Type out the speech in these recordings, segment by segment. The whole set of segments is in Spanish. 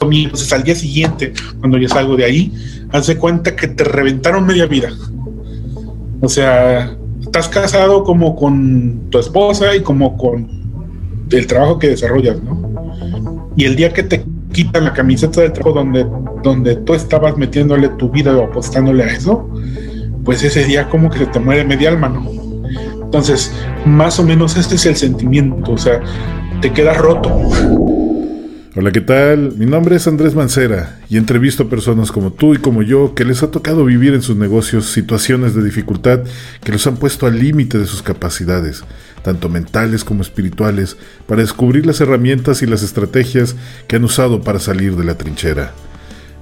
entonces al día siguiente, cuando yo salgo de ahí, hace cuenta que te reventaron media vida. O sea, estás casado como con tu esposa y como con el trabajo que desarrollas, ¿no? Y el día que te quitan la camiseta de trabajo donde, donde tú estabas metiéndole tu vida o apostándole a eso, pues ese día como que se te muere media alma, ¿no? Entonces, más o menos este es el sentimiento, o sea, te quedas roto. Hola, ¿qué tal? Mi nombre es Andrés Mancera y entrevisto a personas como tú y como yo que les ha tocado vivir en sus negocios situaciones de dificultad que los han puesto al límite de sus capacidades, tanto mentales como espirituales, para descubrir las herramientas y las estrategias que han usado para salir de la trinchera.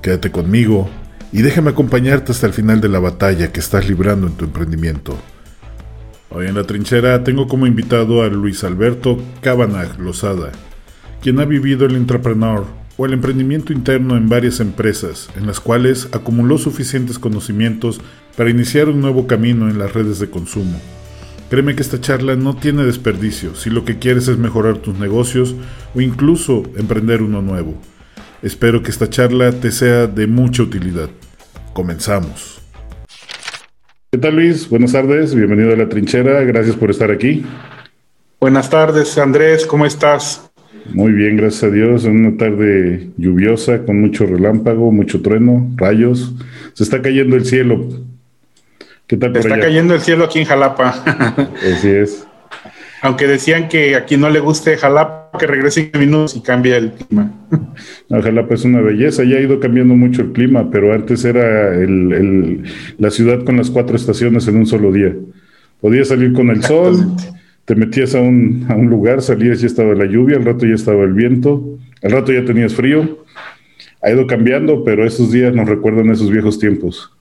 Quédate conmigo y déjame acompañarte hasta el final de la batalla que estás librando en tu emprendimiento. Hoy en la trinchera tengo como invitado a Luis Alberto Cabanag Lozada quien ha vivido el entrepreneur o el emprendimiento interno en varias empresas, en las cuales acumuló suficientes conocimientos para iniciar un nuevo camino en las redes de consumo. Créeme que esta charla no tiene desperdicio si lo que quieres es mejorar tus negocios o incluso emprender uno nuevo. Espero que esta charla te sea de mucha utilidad. Comenzamos. ¿Qué tal Luis? Buenas tardes, bienvenido a la trinchera, gracias por estar aquí. Buenas tardes Andrés, ¿cómo estás? Muy bien, gracias a Dios. En una tarde lluviosa, con mucho relámpago, mucho trueno, rayos. Se está cayendo el cielo. ¿Qué tal por Está cayendo el cielo aquí en Jalapa. Así es. Aunque decían que a quien no le guste Jalapa, que regrese en minutos y cambie el clima. Jalapa es una belleza, ya ha ido cambiando mucho el clima, pero antes era la ciudad con las cuatro estaciones en un solo día. Podía salir con el sol, te metías a un, a un lugar, salías y estaba la lluvia, al rato ya estaba el viento, al rato ya tenías frío. Ha ido cambiando, pero esos días nos recuerdan esos viejos tiempos.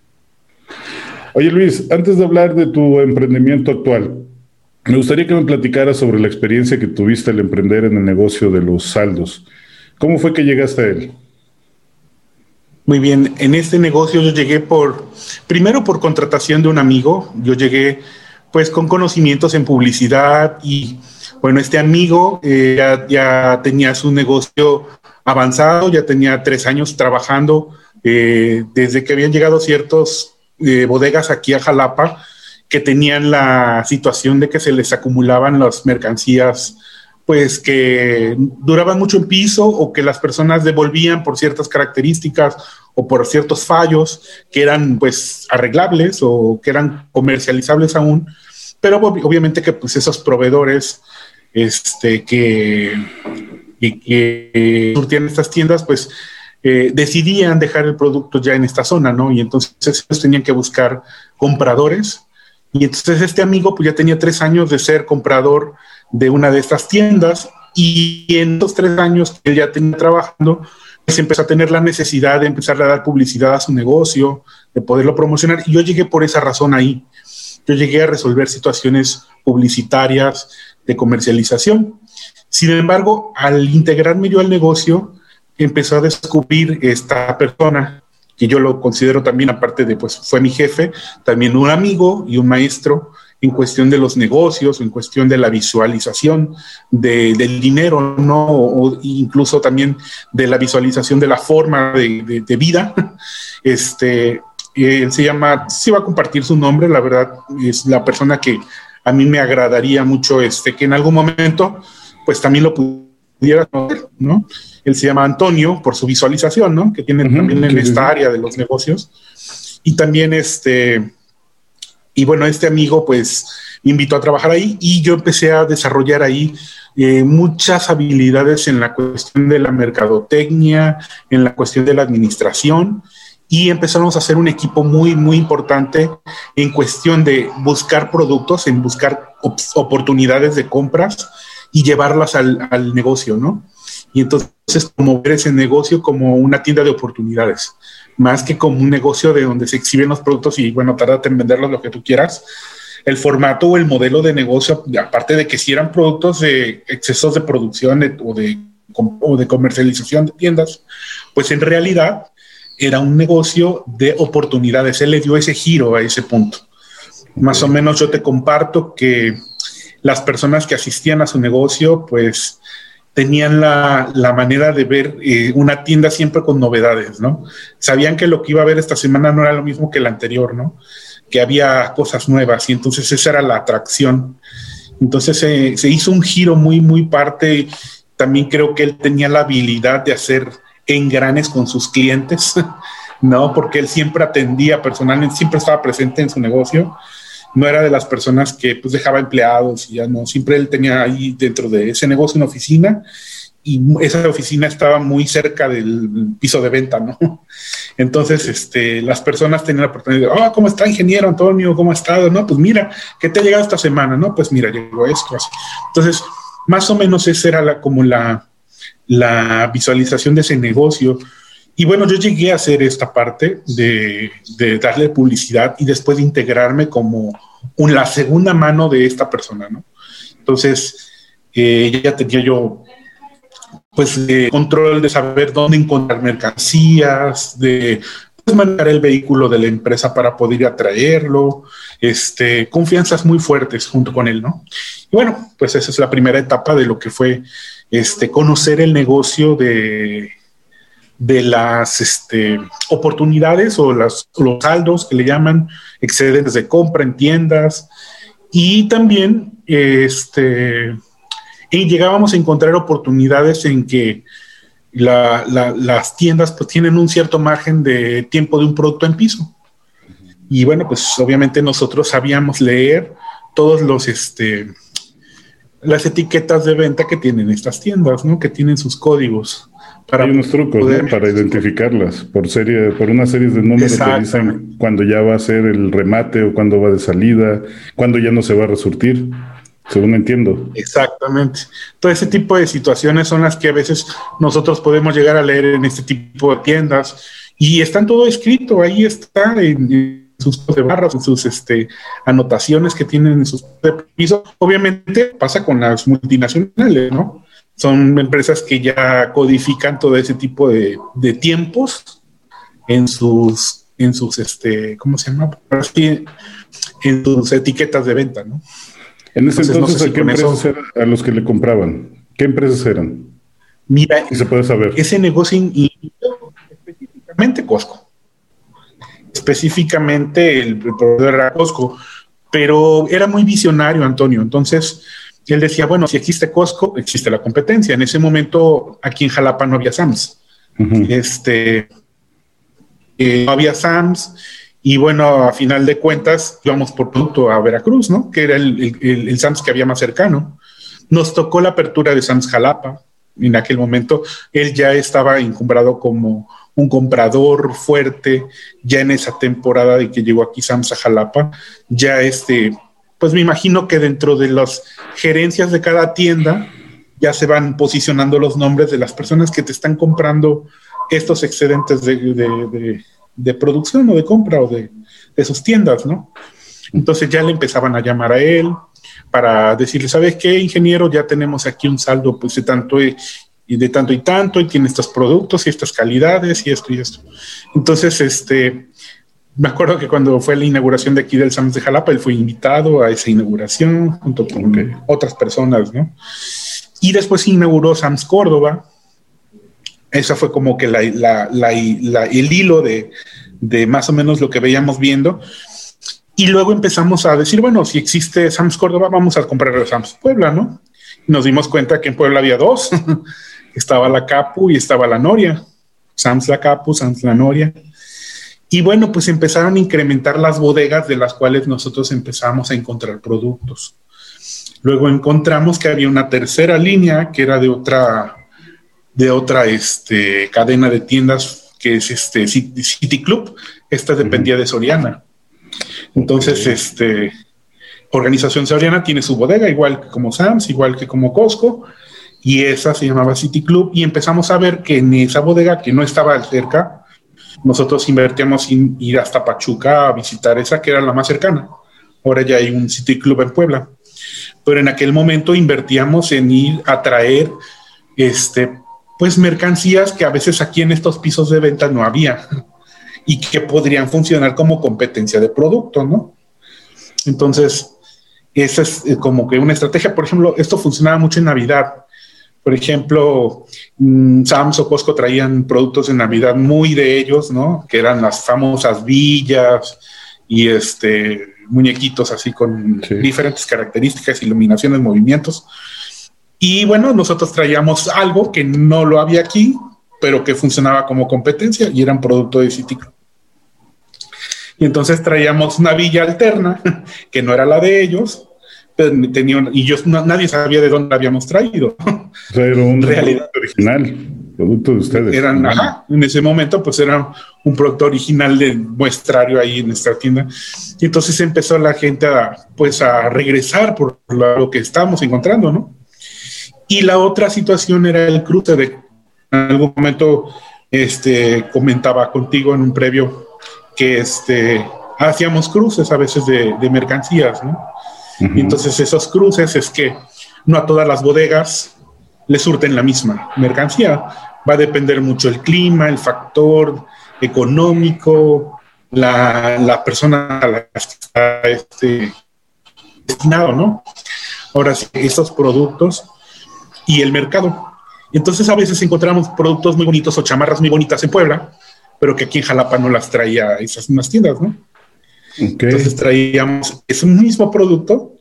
Oye Luis, antes de hablar de tu emprendimiento actual, me gustaría que me platicaras sobre la experiencia que tuviste al emprender en el negocio de los saldos. ¿Cómo fue que llegaste a él? Muy bien, en este negocio yo llegué por, primero por contratación de un amigo, yo llegué pues con conocimientos en publicidad y bueno, este amigo eh, ya, tenía su negocio avanzado, ya tenía tres años trabajando eh, desde que habían llegado ciertos eh, bodegas aquí a Jalapa que tenían la situación de que se les acumulaban las mercancías pues que duraban mucho en piso o que las personas devolvían por ciertas características o por ciertos fallos que eran pues arreglables o que eran comercializables aún, pero obviamente que pues esos proveedores este, que, que, surtían estas tiendas pues eh, decidían dejar el producto ya en esta zona, ¿no? Y entonces ellos tenían que buscar compradores y entonces este amigo pues ya tenía tres años de ser comprador de una de estas tiendas y en estos tres años que ya tenía trabajando, pues empezó a tener la necesidad de empezar a dar publicidad a su negocio, de poderlo promocionar. Y yo llegué por esa razón ahí. Yo llegué a resolver situaciones publicitarias de comercialización. Sin embargo, al integrarme yo al negocio, empezó a descubrir esta persona que yo lo considero también, aparte de, pues fue mi jefe, también un amigo y un maestro en cuestión de los negocios, en cuestión de la visualización del dinero, ¿no? O incluso también de la visualización de la forma de, vida. Este, él se llama, sí va a compartir su nombre, la verdad, es la persona que a mí me agradaría mucho este, que en algún momento, pues también lo pudiera conocer, ¿no? Él se llama Antonio por su visualización, ¿no? Que tiene también en esta área de los negocios. Y también este, y bueno, este amigo pues me invitó a trabajar ahí y yo empecé a desarrollar ahí eh, muchas habilidades en la cuestión de la mercadotecnia, en la cuestión de la administración y empezamos a hacer un equipo muy, muy importante en cuestión de buscar productos, en buscar oportunidades de compras y llevarlas al, al negocio, ¿no? Y entonces promover ese negocio como una tienda de oportunidades más que como un negocio de donde se exhiben los productos y bueno, tardate en venderlos lo que tú quieras. El formato o el modelo de negocio, aparte de que si eran productos de excesos de producción o de, o de comercialización de tiendas, pues en realidad era un negocio de oportunidades. Él le dio ese giro a ese punto. Más o menos yo te comparto que las personas que asistían a su negocio, pues tenían la, manera de ver eh, una tienda siempre con novedades, ¿no? Sabían que lo que iba a ver esta semana no era lo mismo que la anterior, ¿no? Que había cosas nuevas y entonces esa era la atracción. Entonces se hizo un giro muy, muy parte. También creo que él tenía la habilidad de hacer engranes con sus clientes, ¿no? Porque él siempre atendía personalmente, siempre estaba presente en su negocio no era de las personas que pues dejaba empleados y ya no, siempre él tenía ahí dentro de ese negocio una oficina y esa oficina estaba muy cerca del piso de venta, ¿no? Entonces, este, las personas tenían la oportunidad de, oh, ¿cómo está, ingeniero Antonio? ¿Cómo ha estado? No, pues mira, ¿qué te ha llegado esta semana? No, pues mira, llegó esto. Entonces, más o menos esa era como la, la visualización de ese negocio. Y bueno, yo llegué a hacer esta parte de, de darle publicidad y después de integrarme como un, la segunda mano de esta persona, ¿no? Entonces, eh, ya tenía yo pues control de saber dónde encontrar mercancías, de pues, manejar el vehículo de la empresa para poder atraerlo, este, confianzas muy fuertes junto con él, ¿no? Y bueno, pues esa es la primera etapa de lo que fue este, conocer el negocio de, de las este, oportunidades o las, los saldos que le llaman excedentes de compra en tiendas y también este, y llegábamos a encontrar oportunidades en que las tiendas pues, tienen un cierto margen de tiempo de un producto en piso. Y bueno, pues obviamente nosotros sabíamos leer todos los, este, las etiquetas de venta que tienen estas tiendas, ¿no? Que tienen sus códigos. Hay unos trucos para identificarlas por serie, por una serie de números que dicen cuando ya va a ser el remate o cuando va de salida, cuando ya no se va a resurtir, según entiendo. Exactamente. Todo ese tipo de situaciones son las que a veces nosotros podemos llegar a leer en este tipo de tiendas y están todo escrito, ahí está en, sus de barras, en sus este, anotaciones que tienen en sus pisos. Obviamente pasa con las multinacionales, ¿no? Son empresas que ya codifican todo ese tipo de, tiempos en sus, en sus, este, ¿cómo se llama? En sus etiquetas de venta, ¿no? En ese entonces, ¿a qué empresas eran a los que le compraban? ¿Qué empresas eran? Mira, se puede saber. Ese negocio específicamente Costco. Específicamente el proveedor era Costco, pero era muy visionario, Antonio. Entonces, y él decía, bueno, si existe Costco, existe la competencia. En ese momento, aquí en Jalapa no había Sams. Este, eh, no había Sams. Y bueno, a final de cuentas, íbamos por producto a Veracruz, ¿no? Que era el, Sams que había más cercano. Nos tocó la apertura de Sams Jalapa. En aquel momento, él ya estaba encumbrado como un comprador fuerte, ya en esa temporada de que llegó aquí Sams a Jalapa, ya este, pues me imagino que dentro de las gerencias de cada tienda ya se van posicionando los nombres de las personas que te están comprando estos excedentes de, producción o de compra o de, sus tiendas, ¿no? Entonces ya le empezaban a llamar a él para decirle, ¿sabes qué, ingeniero? Ya tenemos aquí un saldo pues, de tanto y de tanto y tanto, y tiene estos productos y estas calidades y esto y esto. Entonces, este, me acuerdo que cuando fue la inauguración de aquí del SAMS de Jalapa, él fue invitado a esa inauguración junto con otras personas, ¿no? Y después inauguró SAMS Córdoba. Esa fue como que la, el hilo de, más o menos lo que veíamos viendo. Y luego empezamos a decir, bueno, si existe SAMS Córdoba, vamos a comprar el SAMS Puebla, ¿no? nos dimos cuenta que en Puebla había dos. estaba la Capu y estaba la Noria. SAMS la Capu, SAMS la Noria. Y bueno, pues empezaron a incrementar las bodegas de las cuales nosotros empezamos a encontrar productos. Luego encontramos que había una tercera línea que era de otra, de otra este, cadena de tiendas que es este City Club. Esta dependía de Soriana. Entonces, este, Organización Soriana tiene su bodega, igual que como Sams, igual que como Costco, y esa se llamaba City Club. Y empezamos a ver que en esa bodega que no estaba cerca, nosotros invertíamos en ir hasta Pachuca a visitar esa que era la más cercana. Ahora ya hay un City Club en Puebla. Pero en aquel momento invertíamos en ir a traer este, pues mercancías que a veces aquí en estos pisos de venta no había y que podrían funcionar como competencia de producto, ¿no? Entonces, esa es eh, como que una estrategia. Por ejemplo, esto funcionaba mucho en Navidad Por ejemplo, mm, Sams o Costco traían productos de Navidad muy de ellos, ¿no? Que eran las famosas villas y este muñequitos así con diferentes características, iluminaciones, movimientos. Y bueno, nosotros traíamos algo que no lo había aquí, pero que funcionaba como competencia y era un producto de Citico. Y entonces traíamos una villa alterna, que no era la de ellos, tenía, y yo, nadie sabía de dónde la habíamos traído. era un realidad original, producto de ustedes. Eran, en ese momento, pues era un producto original de muestrario ahí en nuestra tienda. Y entonces empezó la gente a, pues, a regresar por lo que estábamos encontrando, ¿no? Y la otra situación era el cruce de, en algún momento, este, comentaba contigo en un previo que este, hacíamos cruces a veces de, de mercancías, ¿no? Entonces esos cruces es que no a todas las bodegas le surten la misma mercancía. Va a depender mucho el clima, el factor económico, la, la persona a la que está este, destinado, ¿no? Ahora sí, esos productos y el mercado. Entonces a veces encontramos productos muy bonitos o chamarras muy bonitas en Puebla, pero que aquí en Jalapa no las traía esas mismas tiendas, ¿no? Entonces traíamos ese mismo producto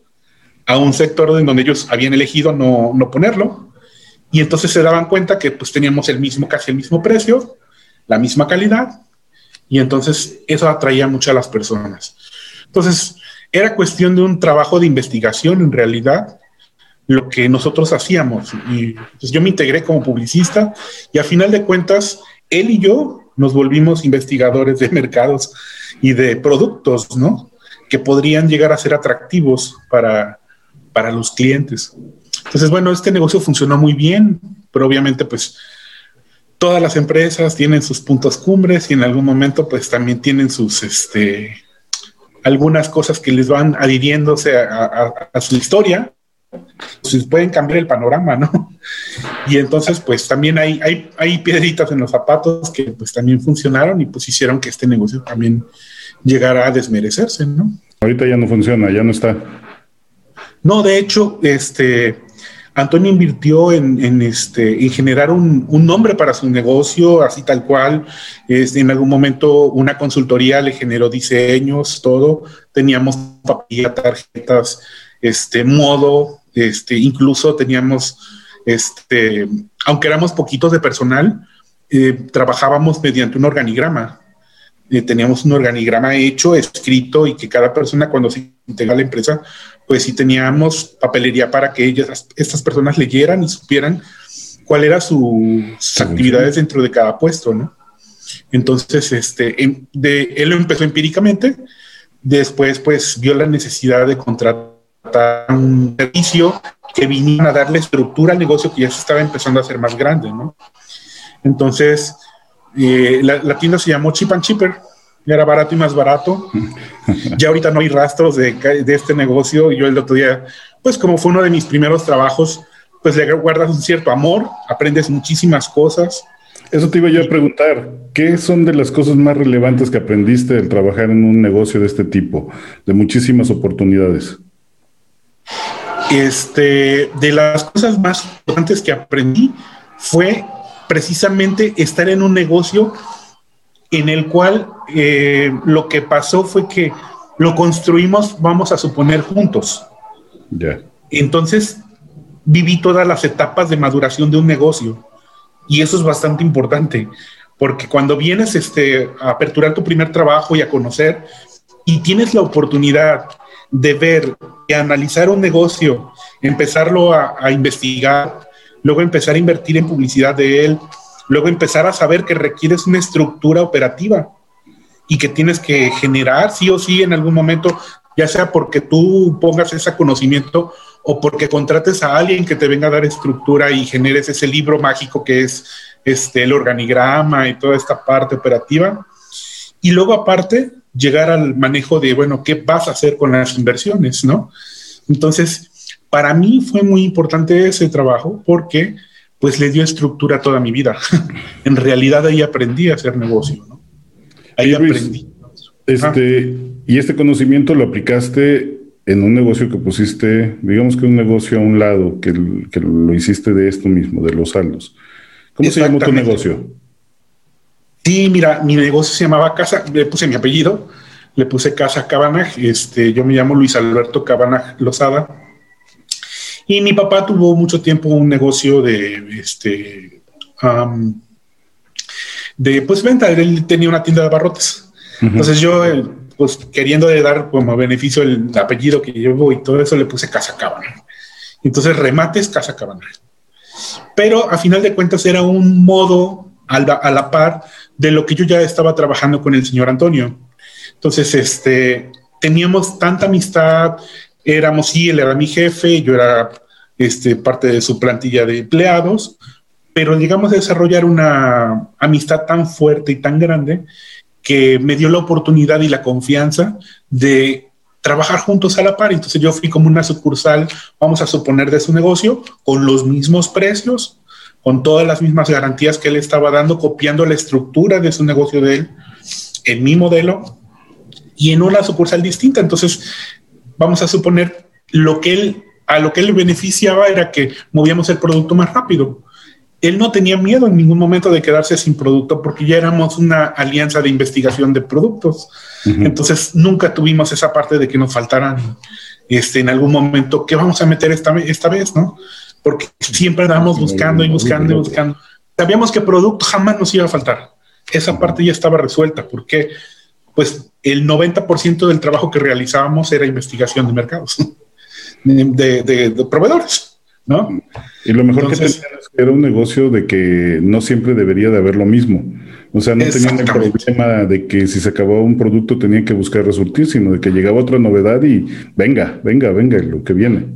a un sector en donde ellos habían elegido no, no, ponerlo. Y entonces se daban cuenta que pues teníamos el mismo, casi el mismo precio, la misma calidad y entonces eso atraía mucho a las personas. Entonces era cuestión de un trabajo de investigación en realidad lo que nosotros hacíamos. Y pues, yo me integré como publicista y a final de cuentas él y yo nos volvimos investigadores de mercados y de productos, ¿no? Que podrían llegar a ser atractivos para, para los clientes. Entonces, bueno, este negocio funcionó muy bien, pero obviamente, pues, todas las empresas tienen sus puntos cumbres y en algún momento, pues, también tienen sus, este, algunas cosas que les van adhiriéndose a su historia pues pueden cambiar el panorama, ¿no? Y entonces, pues también hay, hay, hay piedritas en los zapatos que pues también funcionaron y pues hicieron que este negocio también llegara a desmerecerse, ¿no? Ahorita ya no funciona, ya no está. No, de hecho, este, Antonio invirtió en, este, en generar un, nombre para su negocio, así tal cual. Este, en algún momento una consultoría le generó diseños, todo. Teníamos papilla, tarjetas, este, modo, este, incluso teníamos, este, aunque éramos poquitos de personal, eh, trabajábamos mediante un organigrama. Eh, teníamos un organigrama hecho, escrito, y que cada persona cuando se integra a la empresa, pues sí teníamos papelería para que ellas, estas personas leyeran y supieran cuál era sus actividades dentro de cada puesto, ¿no? Entonces, este, de, él lo empezó empíricamente, después pues vio la necesidad de contratar un servicio que vinieran a darle estructura al negocio que ya se estaba empezando a hacer más grande, ¿no? Entonces, eh, la, tienda se llamó Chip and Cheaper, era barato y más barato. ya ahorita no hay rastros de, de este negocio. Yo el otro día, pues como fue uno de mis primeros trabajos, pues le guardas un cierto amor, aprendes muchísimas cosas. Eso te iba yo a preguntar, ¿qué son de las cosas más relevantes que aprendiste al trabajar en un negocio de este tipo, de muchísimas oportunidades? Este, de las cosas más importantes que aprendí fue precisamente estar en un negocio en el cual eh, lo que pasó fue que lo construimos, vamos a suponer, juntos. Entonces, viví todas las etapas de maduración de un negocio y eso es bastante importante porque cuando vienes este, a aperturar tu primer trabajo y a conocer y tienes la oportunidad de ver y analizar un negocio, empezarlo a, investigar, luego empezar a invertir en publicidad de él, luego empezar a saber que requieres una estructura operativa y que tienes que generar sí o sí en algún momento, ya sea porque tú pongas ese conocimiento o porque contrates a alguien que te venga a dar estructura y generes ese libro mágico que es este, el organigrama y toda esta parte operativa. Y luego aparte, llegar al manejo de, bueno, ¿qué vas a hacer con las inversiones? ¿No? Entonces, para mí fue muy importante ese trabajo porque pues le dio estructura a toda mi vida. en realidad ahí aprendí a hacer negocio, ¿no? Ahí aprendí. Este, y este conocimiento lo aplicaste en un negocio que pusiste, digamos que un negocio a un lado, que, que lo hiciste de esto mismo, de los saldos. ¿Cómo se llamó tu negocio? Sí, mira, mi negocio se llamaba Casa, le puse mi apellido, le puse Casa Cabanaj, este, yo me llamo Luis Alberto Cabanaj Lozada. Y mi papá tuvo mucho tiempo un negocio de, este, de pues venta, él tenía una tienda de abarrotes. Entonces yo pues queriendo de dar como beneficio el apellido que llevo y todo eso, le puse Casa Cabana. Entonces, remates Casa Cabana. Pero a final de cuentas era un modo a la, a la, par de lo que yo ya estaba trabajando con el señor Antonio. Entonces, este, teníamos tanta amistad, éramos, sí, él era mi jefe, yo era este, parte de su plantilla de empleados, pero llegamos a desarrollar una amistad tan fuerte y tan grande que me dio la oportunidad y la confianza de trabajar juntos a la par. Entonces yo fui como una sucursal, vamos a suponer, de su negocio, con los mismos precios, con todas las mismas garantías que él estaba dando, copiando la estructura de su negocio de él en mi modelo y en una sucursal distinta. Entonces, vamos a suponer lo que él, a lo que él beneficiaba era que movíamos el producto más rápido él no tenía miedo en ningún momento de quedarse sin producto porque ya éramos una alianza de investigación de productos. Entonces nunca tuvimos esa parte de que nos faltaran este, en algún momento, ¿qué vamos a meter esta, esta vez? ¿no? Porque siempre andábamos buscando y buscando y buscando. Sabíamos que producto jamás nos iba a faltar. Esa parte ya estaba resuelta porque pues el 90% del trabajo que realizábamos era investigación de mercados, de proveedores. ¿no? Y lo mejor que tenían que era un negocio de que no siempre debería de haber lo mismo. O sea, no tenían el problema de que si se acababa un producto tenían que buscar resurtir, sino de que llegaba otra novedad y venga, venga, venga, lo que viene.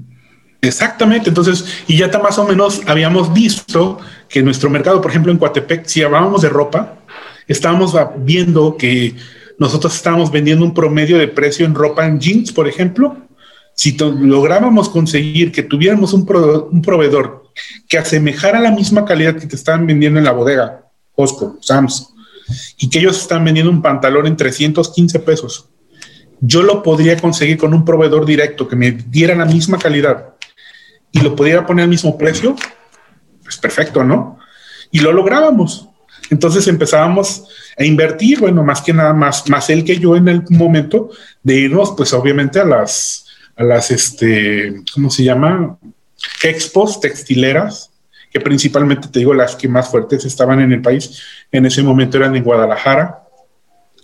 Exactamente, entonces, y ya más o menos habíamos visto que nuestro mercado, por ejemplo, en Coatepec, si hablábamos de ropa, estábamos viendo que nosotros estábamos vendiendo un promedio de precio en ropa en jeans, por ejemplo, si lográbamos conseguir que tuviéramos un, proveedor que asemejara la misma calidad que te estaban vendiendo en la bodega, Costco, Sams, y que ellos están vendiendo un pantalón en 315 pesos, yo lo podría conseguir con un proveedor directo que me diera la misma calidad y lo pudiera poner al mismo precio, pues perfecto, ¿no? Y lo lográbamos. Entonces empezábamos a invertir, bueno, más que nada más, más él que yo en el momento de irnos, pues obviamente a las, a las, este, ¿cómo se llama? Expos textileras, que principalmente te digo las que más fuertes estaban en el país. En ese momento eran en Guadalajara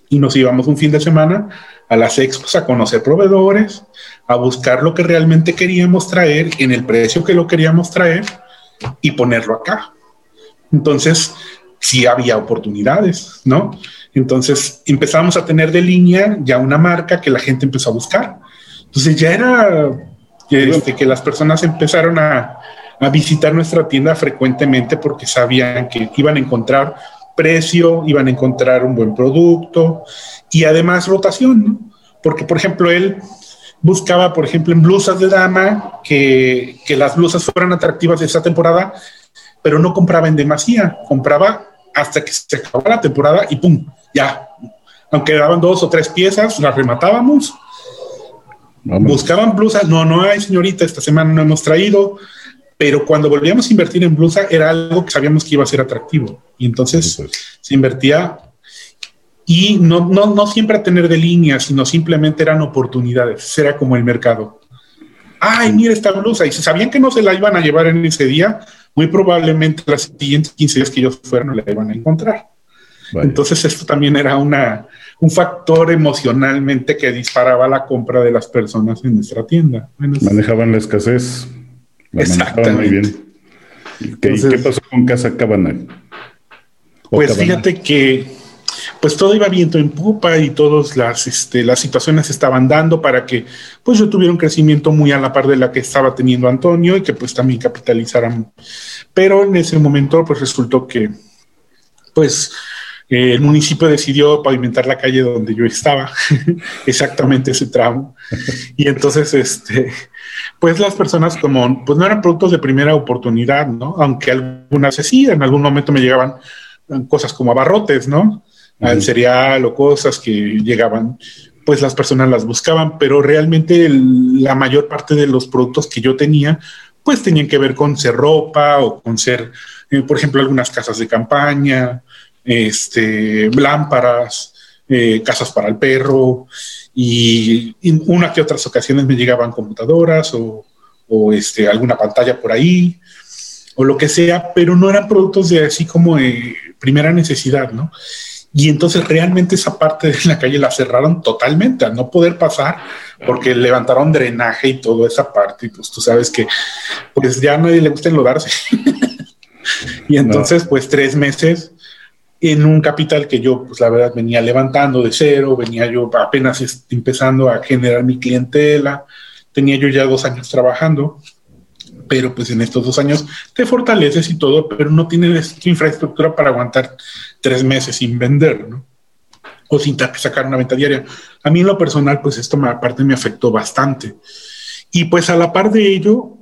y nos íbamos un fin de semana a las expos a conocer proveedores, a buscar lo que realmente queríamos traer en el precio que lo queríamos traer y ponerlo acá. Entonces, sí había oportunidades, ¿no? Entonces empezamos a tener de línea ya una marca que la gente empezó a buscar. Entonces ya era este, que las personas empezaron a, visitar nuestra tienda frecuentemente porque sabían que iban a encontrar precio, iban a encontrar un buen producto y además rotación, Porque, por ejemplo, él buscaba, por ejemplo, en blusas de dama, que, que las blusas fueran atractivas de esa temporada, pero no compraba en demasía, compraba hasta que se acababa la temporada y ¡pum! Ya. Aunque daban dos o tres piezas, las rematábamos Buscaban blusas, no, no hay señorita, esta semana no hemos traído, pero cuando volvíamos a invertir en blusa era algo que sabíamos que iba a ser atractivo. Y entonces se invertía y no, no, no siempre a tener de línea, sino simplemente eran oportunidades, era como el mercado. Ay, mira esta blusa, y si sabían que no se la iban a llevar en ese día, muy probablemente las siguientes 15 días que ellos fueran no la iban a encontrar. Entonces esto también era una, un factor emocionalmente que disparaba la compra de las personas en nuestra tienda. manejaban la escasez. Exactamente. Muy bien. ¿Y qué, pasó con Casa Cabana? Pues fíjate que pues todo iba viento en pupa y todas las, este, las situaciones estaban dando para que pues yo tuviera un crecimiento muy a la par de la que estaba teniendo Antonio y que pues también capitalizaran. Pero en ese momento pues resultó que pues eh, el municipio decidió pavimentar la calle donde yo estaba, exactamente ese tramo. Y entonces, este, pues las personas como, pues no eran productos de primera oportunidad, ¿no? Aunque algunas sí, en algún momento me llegaban cosas como abarrotes, ¿no? Al cereal o cosas que llegaban. pues las personas las buscaban, pero realmente la mayor parte de los productos que yo tenía, pues tenían que ver con ser ropa o con ser, eh, por ejemplo, algunas casas de campaña, este, lámparas, eh, casas para el perro y, una que otras ocasiones me llegaban computadoras o, o, este, alguna pantalla por ahí o lo que sea, pero no eran productos de así como de primera necesidad, ¿no? Y entonces realmente esa parte de la calle la cerraron totalmente al no poder pasar porque levantaron drenaje y toda esa parte. Y pues tú sabes que pues ya a nadie le gusta enlodarse. y entonces pues tres meses en un capital que yo pues la verdad venía levantando de cero, venía yo apenas empezando a generar mi clientela, tenía yo ya dos años trabajando pero pues en estos dos años te fortaleces y todo, pero no tienes infraestructura para aguantar tres meses sin vender, ¿no? O sin sacar una venta diaria. A mí en lo personal, pues esto me, aparte me afectó bastante. Y pues a la par de ello,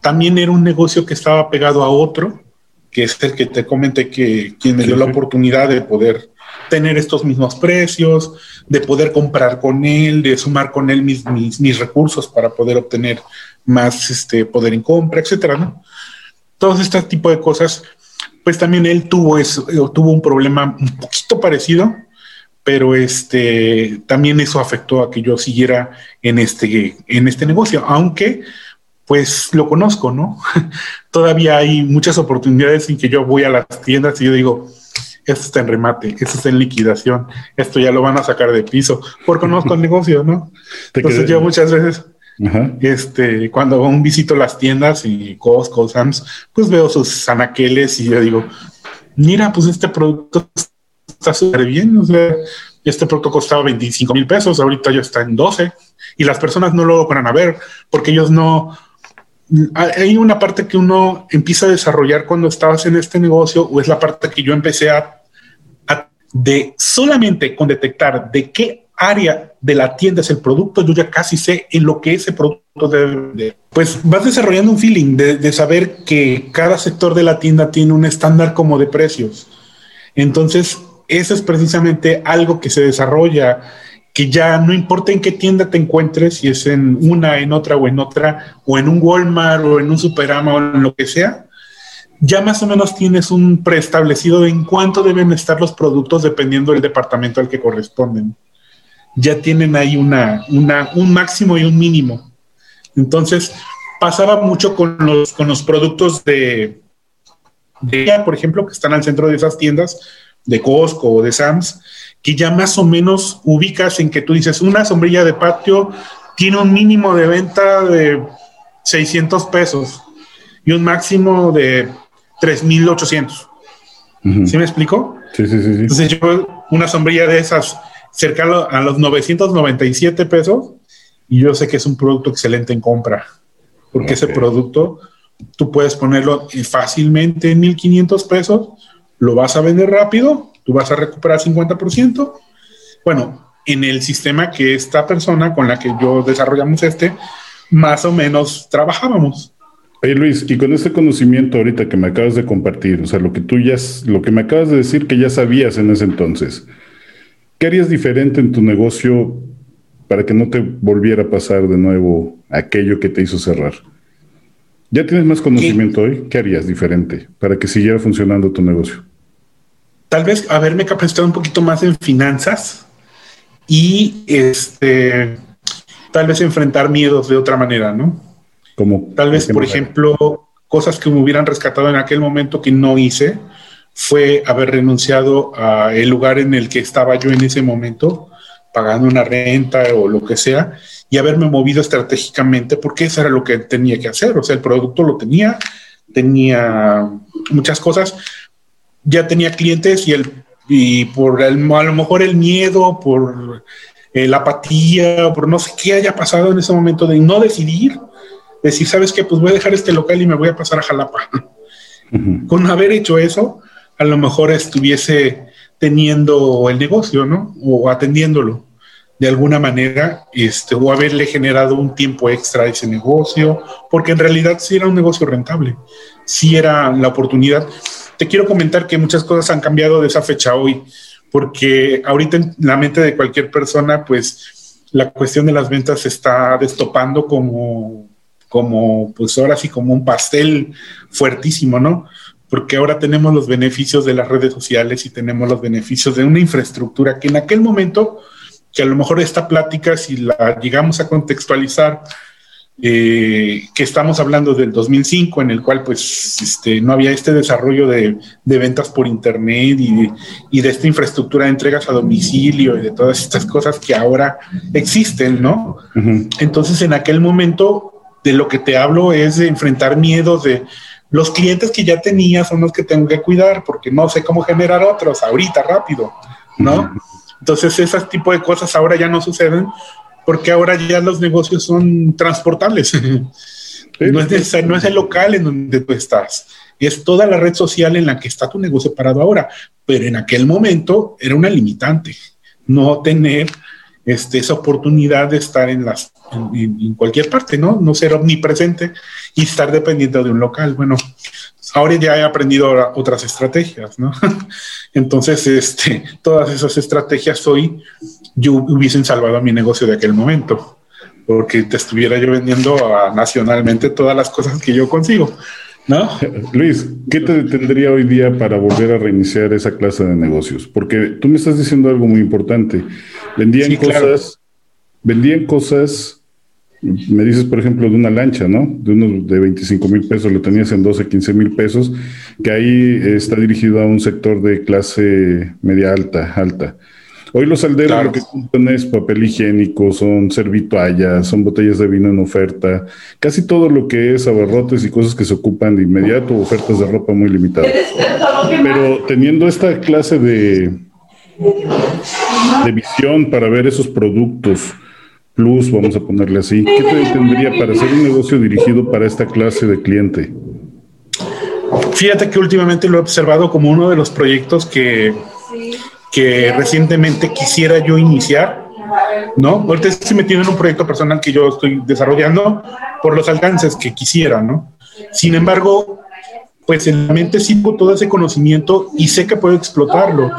también era un negocio que estaba pegado a otro, que es el que te comenté que quien me dio la oportunidad de poder tener estos mismos precios, de poder comprar con él, de sumar con él mis, mis, mis recursos para poder obtener más este, poder en compra, etcétera, ¿no? Todos este tipo de cosas, pues también él tuvo, eso, eh, tuvo un problema un poquito parecido, pero este, también eso afectó a que yo siguiera en este, en este negocio, aunque pues lo conozco, ¿no? Todavía hay muchas oportunidades en que yo voy a las tiendas y yo digo, esto está en remate, esto está en liquidación, esto ya lo van a sacar de piso, porque conozco el negocio, ¿no? Entonces yo muchas veces este, cuando un visito las tiendas y Costco, Sam's, pues veo sus anaqueles y yo digo, mira, pues este producto está súper bien, o sea, este producto costaba 25 mil pesos, ahorita ya está en 12 y las personas no lo van a ver porque ellos no... Hay una parte que uno empieza a desarrollar cuando estabas en este negocio o es la parte que yo empecé a, a de solamente con detectar de qué área de la tienda es el producto, yo ya casi sé en lo que ese producto debe vender. Pues vas desarrollando un feeling de, saber que cada sector de la tienda tiene un estándar como de precios. Entonces, eso es precisamente algo que se desarrolla, que ya no importa en qué tienda te encuentres, si es en una, en otra o en otra, o en un Walmart o en un Superama o en lo que sea, ya más o menos tienes un preestablecido de en cuánto deben estar los productos dependiendo del departamento al que corresponden ya tienen ahí una, un máximo y un mínimo. Entonces, pasaba mucho con los, con los productos de, de, por ejemplo, que están al centro de esas tiendas, de Costco o de Sam's, que ya más o menos ubicas en que tú dices, una sombrilla de patio tiene un mínimo de venta de 600 pesos y un máximo de 3,800. ¿Sí me explico? Sí, sí, sí, sí. Entonces yo una sombrilla de esas cercano a los 997 pesos y yo sé que es un producto excelente en compra, porque ese producto tú puedes ponerlo fácilmente en 1500 pesos, lo vas a vender rápido, tú vas a recuperar 50%. Bueno, en el sistema que esta persona con la que yo desarrollamos este, más o menos trabajábamos. Oye Luis, y con este conocimiento ahorita que me acabas de compartir, o sea, lo que tú ya, lo que me acabas de decir que ya sabías en ese entonces, ¿Qué harías diferente en tu negocio para que no te volviera a pasar de nuevo aquello que te hizo cerrar? Ya tienes más conocimiento hoy, ¿qué harías diferente para que siguiera funcionando tu negocio? Tal vez haberme capacitado un poquito más en finanzas y este tal vez enfrentar miedos de otra manera, ¿no? Como tal vez, por ejemplo, cosas que me hubieran rescatado en aquel momento que no hice fue haber renunciado al lugar en el que estaba yo en ese momento, pagando una renta o lo que sea, y haberme movido estratégicamente porque eso era lo que tenía que hacer. O sea, el producto lo tenía, tenía muchas cosas, ya tenía clientes y, el, y por el, a lo mejor el miedo, por eh, la apatía, por no sé qué haya pasado en ese momento de no decidir, decir, ¿sabes qué? Pues voy a dejar este local y me voy a pasar a Jalapa. Con haber hecho eso, a lo mejor estuviese teniendo el negocio, ¿no? O atendiéndolo de alguna manera, este, o haberle generado un tiempo extra a ese negocio, porque en realidad sí era un negocio rentable, sí era la oportunidad. Te quiero comentar que muchas cosas han cambiado de esa fecha hoy, porque ahorita en la mente de cualquier persona, pues la cuestión de las ventas se está destopando como, como, pues ahora sí, como un pastel fuertísimo, ¿no? Porque ahora tenemos los beneficios de las redes sociales y tenemos los beneficios de una infraestructura que en aquel momento, que a lo mejor esta plática, si la llegamos a contextualizar, eh, que estamos hablando del 2005, en el cual pues este, no había este desarrollo de, ventas por internet y de, esta infraestructura de entregas a domicilio y de todas estas cosas que ahora existen, ¿no? Entonces en aquel momento de lo que te hablo es de enfrentar miedos de los clientes que ya tenía son los que tengo que cuidar porque no sé cómo generar otros ahorita rápido, ¿no? Entonces, ese tipo de cosas ahora ya no suceden porque ahora ya los negocios son transportables. no, es no es el local en donde tú estás, es toda la red social en la que está tu negocio parado ahora, pero en aquel momento era una limitante, no tener este, esa oportunidad de estar en, las, en, cualquier parte, ¿no? No ser omnipresente y estar dependiendo de un local. Bueno, ahora ya he aprendido otras estrategias, ¿no? Entonces, este, todas esas estrategias hoy yo hubiesen salvado a mi negocio de aquel momento, porque te estuviera yo vendiendo nacionalmente todas las cosas que yo consigo. ¿No? Luis, ¿qué te detendría hoy día para volver a reiniciar esa clase de negocios? Porque tú me estás diciendo algo muy importante. Vendían cosas, vendían cosas, me dices, por ejemplo, de una lancha, ¿no? De unos de 25 mil pesos, lo tenías en 12, 15 mil pesos, que ahí está dirigido a un sector de clase media alta, alta. Hoy los alderos lo que compran es papel higiénico, son servitoallas, son botellas de vino en oferta, casi todo lo que es abarrotes y cosas que se ocupan de inmediato, ofertas de ropa muy limitadas. Pero teniendo esta clase de, de visión para ver esos productos plus, vamos a ponerle así, ¿qué te tendría para hacer un negocio dirigido para esta clase de cliente? Fíjate que últimamente lo he observado como uno de los proyectos que que recientemente quisiera yo iniciar, ¿no? Ahorita estoy metido en un proyecto personal que yo estoy desarrollando por los alcances que quisiera, ¿no? Sin embargo, pues en la mente sigo todo ese conocimiento y sé que puedo explotarlo.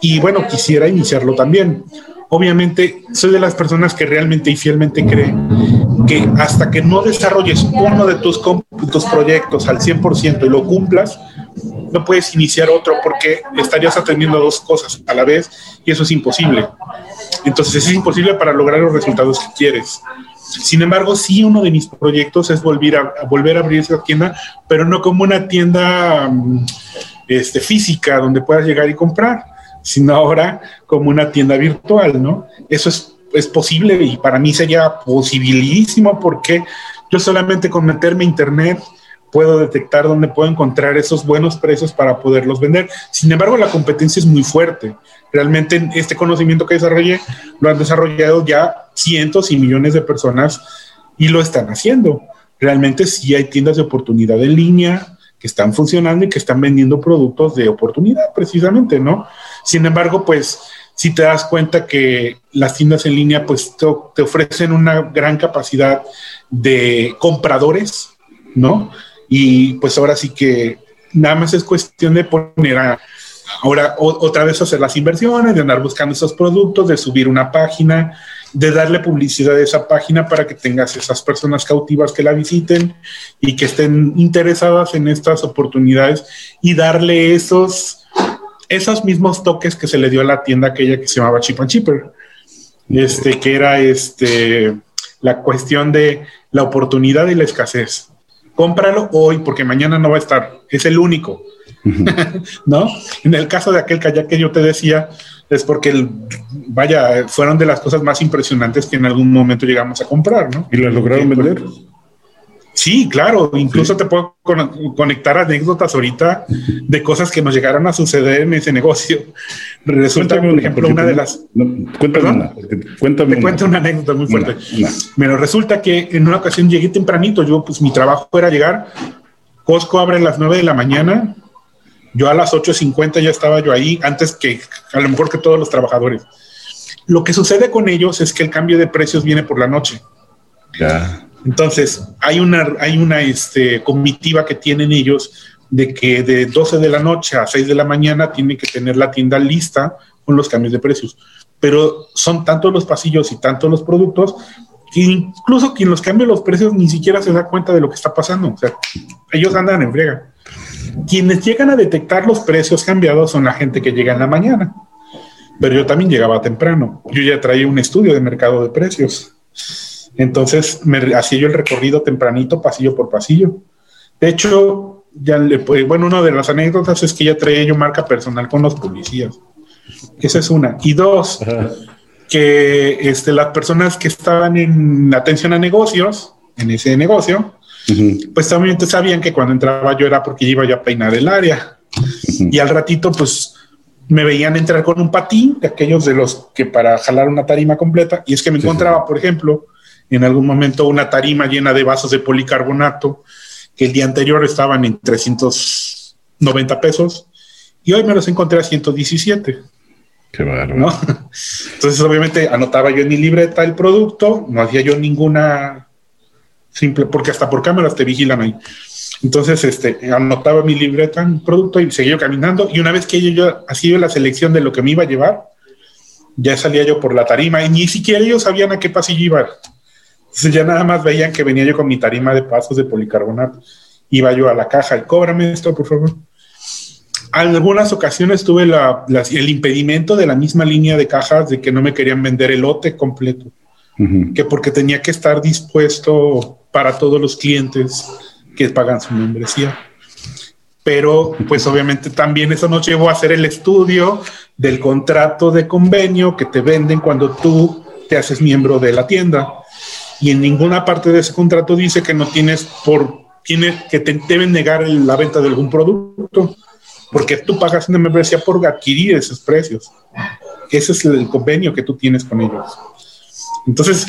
Y bueno, quisiera iniciarlo también. Obviamente, soy de las personas que realmente y fielmente creen que hasta que no desarrolles uno de tus, tus proyectos al 100% y lo cumplas, no puedes iniciar otro porque estarías atendiendo dos cosas a la vez y eso es imposible. Entonces es imposible para lograr los resultados que quieres. Sin embargo, sí uno de mis proyectos es volver a, volver a abrir esa tienda, pero no como una tienda mm, este, física donde puedas llegar y comprar, sino ahora como una tienda virtual, ¿no? Eso es, es posible y para mí sería posibilísimo porque yo solamente con meterme a internet, puedo detectar dónde puedo encontrar esos buenos precios para poderlos vender. Sin embargo, la competencia es muy fuerte. Realmente este conocimiento que desarrollé lo han desarrollado ya cientos y millones de personas y lo están haciendo. Realmente sí hay tiendas de oportunidad en línea que están funcionando y que están vendiendo productos de oportunidad precisamente, ¿no? Sin embargo, pues si te das cuenta que las tiendas en línea pues te, te ofrecen una gran capacidad de compradores, ¿no? Y pues ahora sí que nada más es cuestión de poner a, ahora otra vez hacer las inversiones, de andar buscando esos productos, de subir una página, de darle publicidad a esa página para que tengas esas personas cautivas que la visiten y que estén interesadas en estas oportunidades y darle esos, esos mismos toques que se le dio a la tienda aquella que se llamaba Chip and Chipper, este, que era este, la cuestión de la oportunidad y la escasez cómpralo hoy porque mañana no va a estar. Es el único. ¿No? En el caso de aquel kayak que yo te decía, es porque, vaya, fueron de las cosas más impresionantes que en algún momento llegamos a comprar, ¿no? ¿Y las lograron vender? Sí, claro, incluso te puedo conectar anécdotas ahorita de cosas que nos llegaron a suceder en ese negocio. Resulta, por ejemplo, una de las... cuéntame una. Cuéntame te cuento una anécdota muy fuerte. Pero resulta que en una ocasión llegué tempranito, yo pues mi trabajo era llegar, Costco abre a las 9 de la mañana, yo a las 8.50 ya estaba yo ahí, antes que a lo mejor que todos los trabajadores. Lo que sucede con ellos es que el cambio de precios viene por la noche. Ya. Entonces, hay una, hay una este, comitiva que tienen ellos de que de 12 de la noche a 6 de la mañana tiene que tener la tienda lista con los cambios de precios. Pero son tantos los pasillos y tantos los productos que incluso quien los cambia los precios ni siquiera se da cuenta de lo que está pasando. O sea, ellos andan en friega. Quienes llegan a detectar los precios cambiados son la gente que llega en la mañana. Pero yo también llegaba temprano. Yo ya traía un estudio de mercado de precios. Entonces me hacía yo el recorrido tempranito, pasillo por pasillo. De hecho, ya le, bueno, una de las anécdotas es que ya traía yo marca personal con los policías. Esa es una. Y dos, que este, las personas que estaban en atención a negocios, en ese negocio, pues también sabían que cuando entraba yo era porque iba yo a peinar el área. Y al ratito, pues me veían entrar con un patín, de aquellos de los que para jalar una tarima completa, y es que me encontraba, por ejemplo, en algún momento una tarima llena de vasos de policarbonato, que el día anterior estaban en 390 pesos, y hoy me los encontré a 117. Qué bárbaro. Entonces, obviamente, anotaba yo en mi libreta el producto, no hacía yo ninguna simple, porque hasta por cámaras te vigilan ahí. Entonces, este, anotaba mi libreta en producto y seguía caminando. Y una vez que yo, yo hacía la selección de lo que me iba a llevar, ya salía yo por la tarima y ni siquiera ellos sabían a qué pasillo iba. Entonces ya nada más veían que venía yo con mi tarima de pasos de policarbonato. Iba yo a la caja y cóbrame esto, por favor algunas ocasiones tuve el impedimento de la misma línea de cajas de que no me querían vender el lote completo, que porque tenía que estar dispuesto para todos los clientes que pagan su membresía. Pero pues obviamente también eso nos llevó a hacer el estudio del contrato de convenio que te venden cuando tú te haces miembro de la tienda. Y en ninguna parte de ese contrato dice que no tienes por, tienes, que te deben negar la venta de algún producto porque tú pagas una membresía por adquirir esos precios. Ese es el convenio que tú tienes con ellos. Entonces,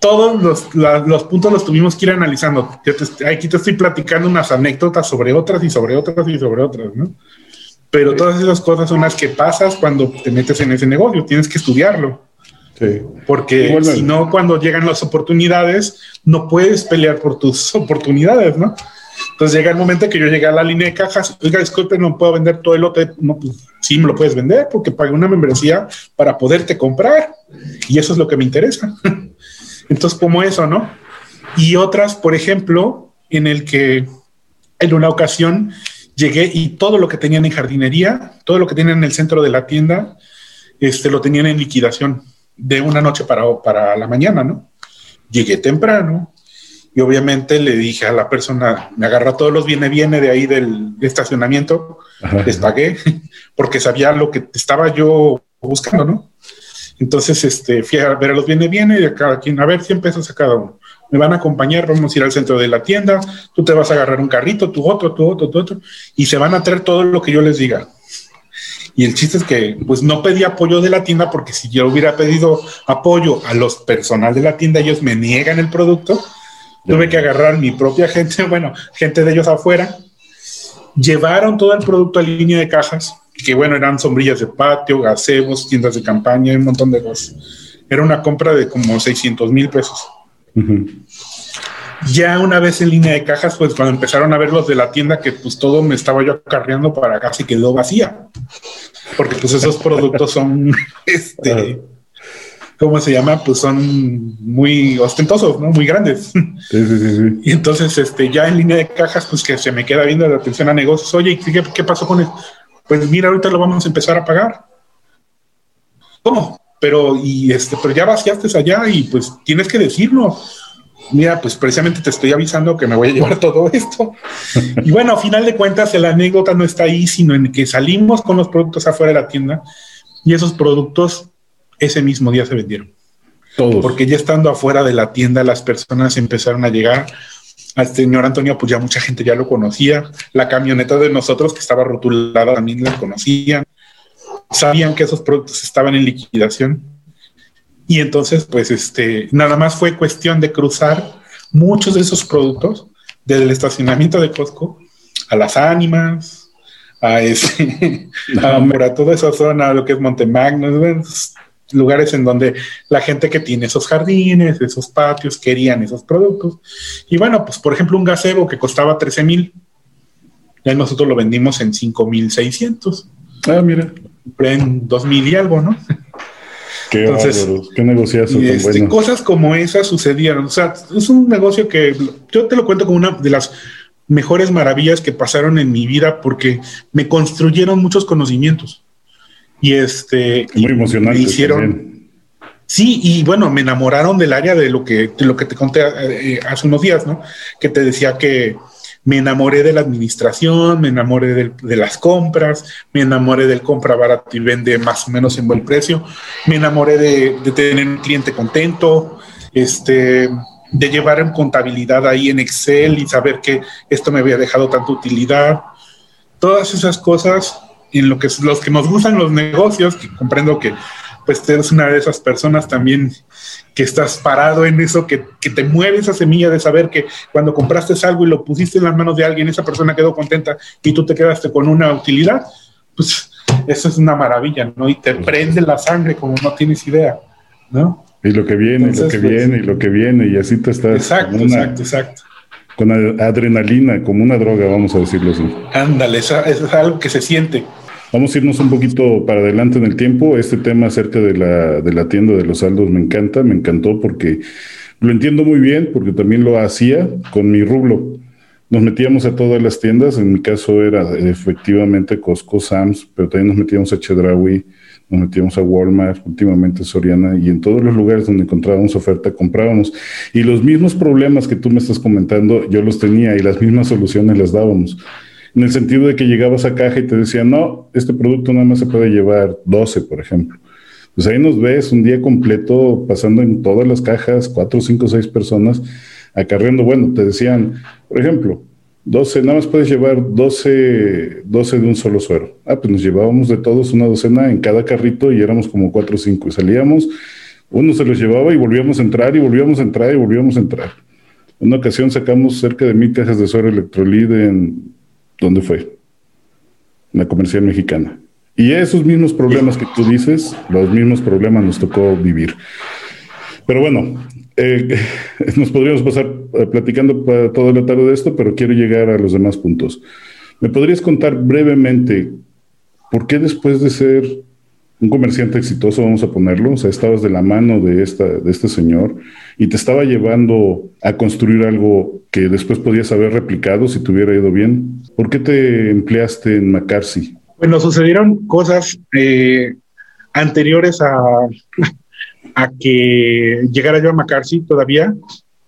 todos los, puntos los tuvimos que ir analizando. aquí te estoy platicando unas anécdotas sobre otras y sobre otras y sobre otras, ¿no? Pero todas esas cosas son las que pasas cuando te metes en ese negocio, tienes que estudiarlo. Sí. Porque si no, cuando llegan las oportunidades, no puedes pelear por tus oportunidades, ¿no? Entonces llega el momento que yo llegué a la línea de cajas, oiga, disculpe, no puedo vender todo el lote. No, pues sí me lo puedes vender porque pagué una membresía para poderte comprar y eso es lo que me interesa. Entonces, como eso, ¿no? Y otras, por ejemplo, en el que en una ocasión llegué y todo lo que tenían en jardinería, todo lo que tenían en el centro de la tienda, este, lo tenían en liquidación de una noche para, para la mañana, ¿no? Llegué temprano, y obviamente le dije a la persona, me agarra todos los viene viene de ahí del estacionamiento, les pagué porque sabía lo que estaba yo buscando, ¿no? Entonces, este, fui a ver a los viene viene de cada quien, a ver 100 pesos a cada uno. Me van a acompañar, vamos a ir al centro de la tienda, tú te vas a agarrar un carrito, tú otro, tú otro, tú otro, y se van a traer todo lo que yo les diga. Y el chiste es que, pues no pedí apoyo de la tienda porque si yo hubiera pedido apoyo a los personal de la tienda, ellos me niegan el producto Tuve que agarrar mi propia gente, bueno, gente de ellos afuera. Llevaron todo el producto a línea de cajas, que bueno, eran sombrillas de patio, gazebos, tiendas de campaña, un montón de cosas. Era una compra de como 600 mil pesos. Ya una vez en línea de cajas, pues cuando empezaron a ver los de la tienda, que pues todo me estaba yo acarreando para casi quedó vacía. Porque pues esos productos son, este, ¿cómo se llama? Pues son muy ostentosos, ¿no? Muy grandes. Sí, sí, sí, Y entonces, este, ya en línea de cajas, pues que se me queda viendo la atención a negocios. Oye, ¿qué, qué pasó con él? Pues mira, ahorita lo vamos a empezar a pagar. ¿Cómo? Pero, y este, pero ya vaciaste allá y pues tienes que decirlo. Mira, pues precisamente te estoy avisando que me voy a llevar todo esto. y bueno, a final de cuentas, la anécdota no está ahí, sino en que salimos con los productos afuera de la tienda y esos productos ese mismo día se vendieron. Todos. Porque ya estando afuera de la tienda, las personas empezaron a llegar. Al señor Antonio, pues ya mucha gente ya lo conocía. La camioneta de nosotros que estaba rotulada también la conocían. Sabían que esos productos estaban en liquidación. Y entonces, pues, este, nada más fue cuestión de cruzar muchos de esos productos desde el estacionamiento de Costco a las ánimas, a ese, a, toda esa zona, lo que es Montemagno, lugares en donde la gente que tiene esos jardines, esos patios, querían esos productos. Y bueno, pues por ejemplo un gazebo que costaba 13 mil, Ya nosotros lo vendimos en 5.600. Ah, mira. En 2.000 y algo, ¿no? Qué Entonces, qué negociazo tan este, bueno. Cosas como esas sucedieron. O sea, es un negocio que yo te lo cuento como una de las mejores maravillas que pasaron en mi vida porque me construyeron muchos conocimientos. Y este. Muy emocionante. hicieron. Sí, y bueno, me enamoraron del área de lo que, de lo que te conté eh, hace unos días, ¿no? Que te decía que me enamoré de la administración, me enamoré de, las compras, me enamoré del compra barato y vende más o menos en buen precio, me enamoré de, tener un cliente contento, este, de llevar en contabilidad ahí en Excel y saber que esto me había dejado tanta utilidad. Todas esas cosas en lo que los que nos gustan los negocios, que comprendo que pues eres una de esas personas también que estás parado en eso, que, que, te mueve esa semilla de saber que cuando compraste algo y lo pusiste en las manos de alguien, esa persona quedó contenta y tú te quedaste con una utilidad, pues eso es una maravilla, ¿no? Y te prende la sangre como no tienes idea, ¿no? Y lo que viene, y lo que pues, viene, y lo que viene, y así te estás. Exacto, exacto, exacto. Con adrenalina, como una droga, vamos a decirlo así. Ándale, eso es algo que se siente. Vamos a irnos un poquito para adelante en el tiempo. Este tema acerca de la, de la tienda de los saldos me encanta, me encantó porque lo entiendo muy bien, porque también lo hacía con mi rublo. Nos metíamos a todas las tiendas, en mi caso era efectivamente Costco, Sam's, pero también nos metíamos a Chedraui, nos metíamos a Walmart, últimamente Soriana, y en todos los lugares donde encontrábamos oferta comprábamos. Y los mismos problemas que tú me estás comentando, yo los tenía y las mismas soluciones las dábamos en el sentido de que llegabas a caja y te decían, no, este producto nada más se puede llevar 12, por ejemplo. Pues ahí nos ves un día completo pasando en todas las cajas, cuatro, cinco, seis personas, acarreando, bueno, te decían, por ejemplo, 12, nada más puedes llevar 12, 12 de un solo suero. Ah, pues nos llevábamos de todos una docena en cada carrito y éramos como cuatro o cinco. Y salíamos, uno se los llevaba y volvíamos a entrar y volvíamos a entrar y volvíamos a entrar. En una ocasión sacamos cerca de mil cajas de suero electrolit en ¿Dónde fue? La comercial mexicana. Y esos mismos problemas que tú dices, los mismos problemas nos tocó vivir. Pero bueno, eh, nos podríamos pasar eh, platicando toda la tarde de esto, pero quiero llegar a los demás puntos. ¿Me podrías contar brevemente por qué después de ser un comerciante exitoso, vamos a ponerlo, o sea, estabas de la mano de, esta, de este señor y te estaba llevando a construir algo que después podías haber replicado si te hubiera ido bien. ¿Por qué te empleaste en McCarthy? Bueno, sucedieron cosas eh, anteriores a, a que llegara yo a McCarthy todavía.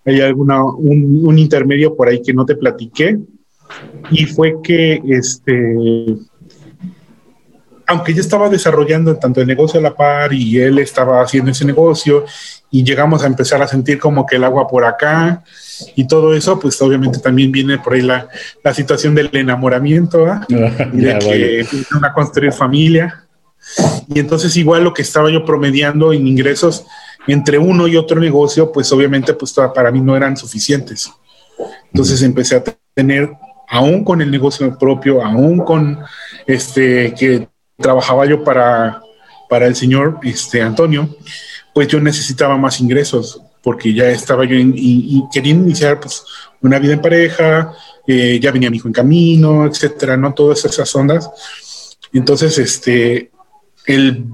Hay alguna, un, un intermedio por ahí que no te platiqué. Y fue que este, aunque yo estaba desarrollando tanto el negocio a la par y él estaba haciendo ese negocio y llegamos a empezar a sentir como que el agua por acá y todo eso, pues obviamente también viene por ahí la, la situación del enamoramiento y de que una a construir familia. Y entonces igual lo que estaba yo promediando en ingresos entre uno y otro negocio, pues obviamente pues para mí no eran suficientes. Entonces empecé a tener, aún con el negocio propio, aún con este que trabajaba yo para, para el señor este, Antonio, pues yo necesitaba más ingresos porque ya estaba yo y, quería iniciar pues una vida en pareja, eh, ya venía mi hijo en camino, etcétera, ¿no? Todas esas ondas. Entonces, este, el,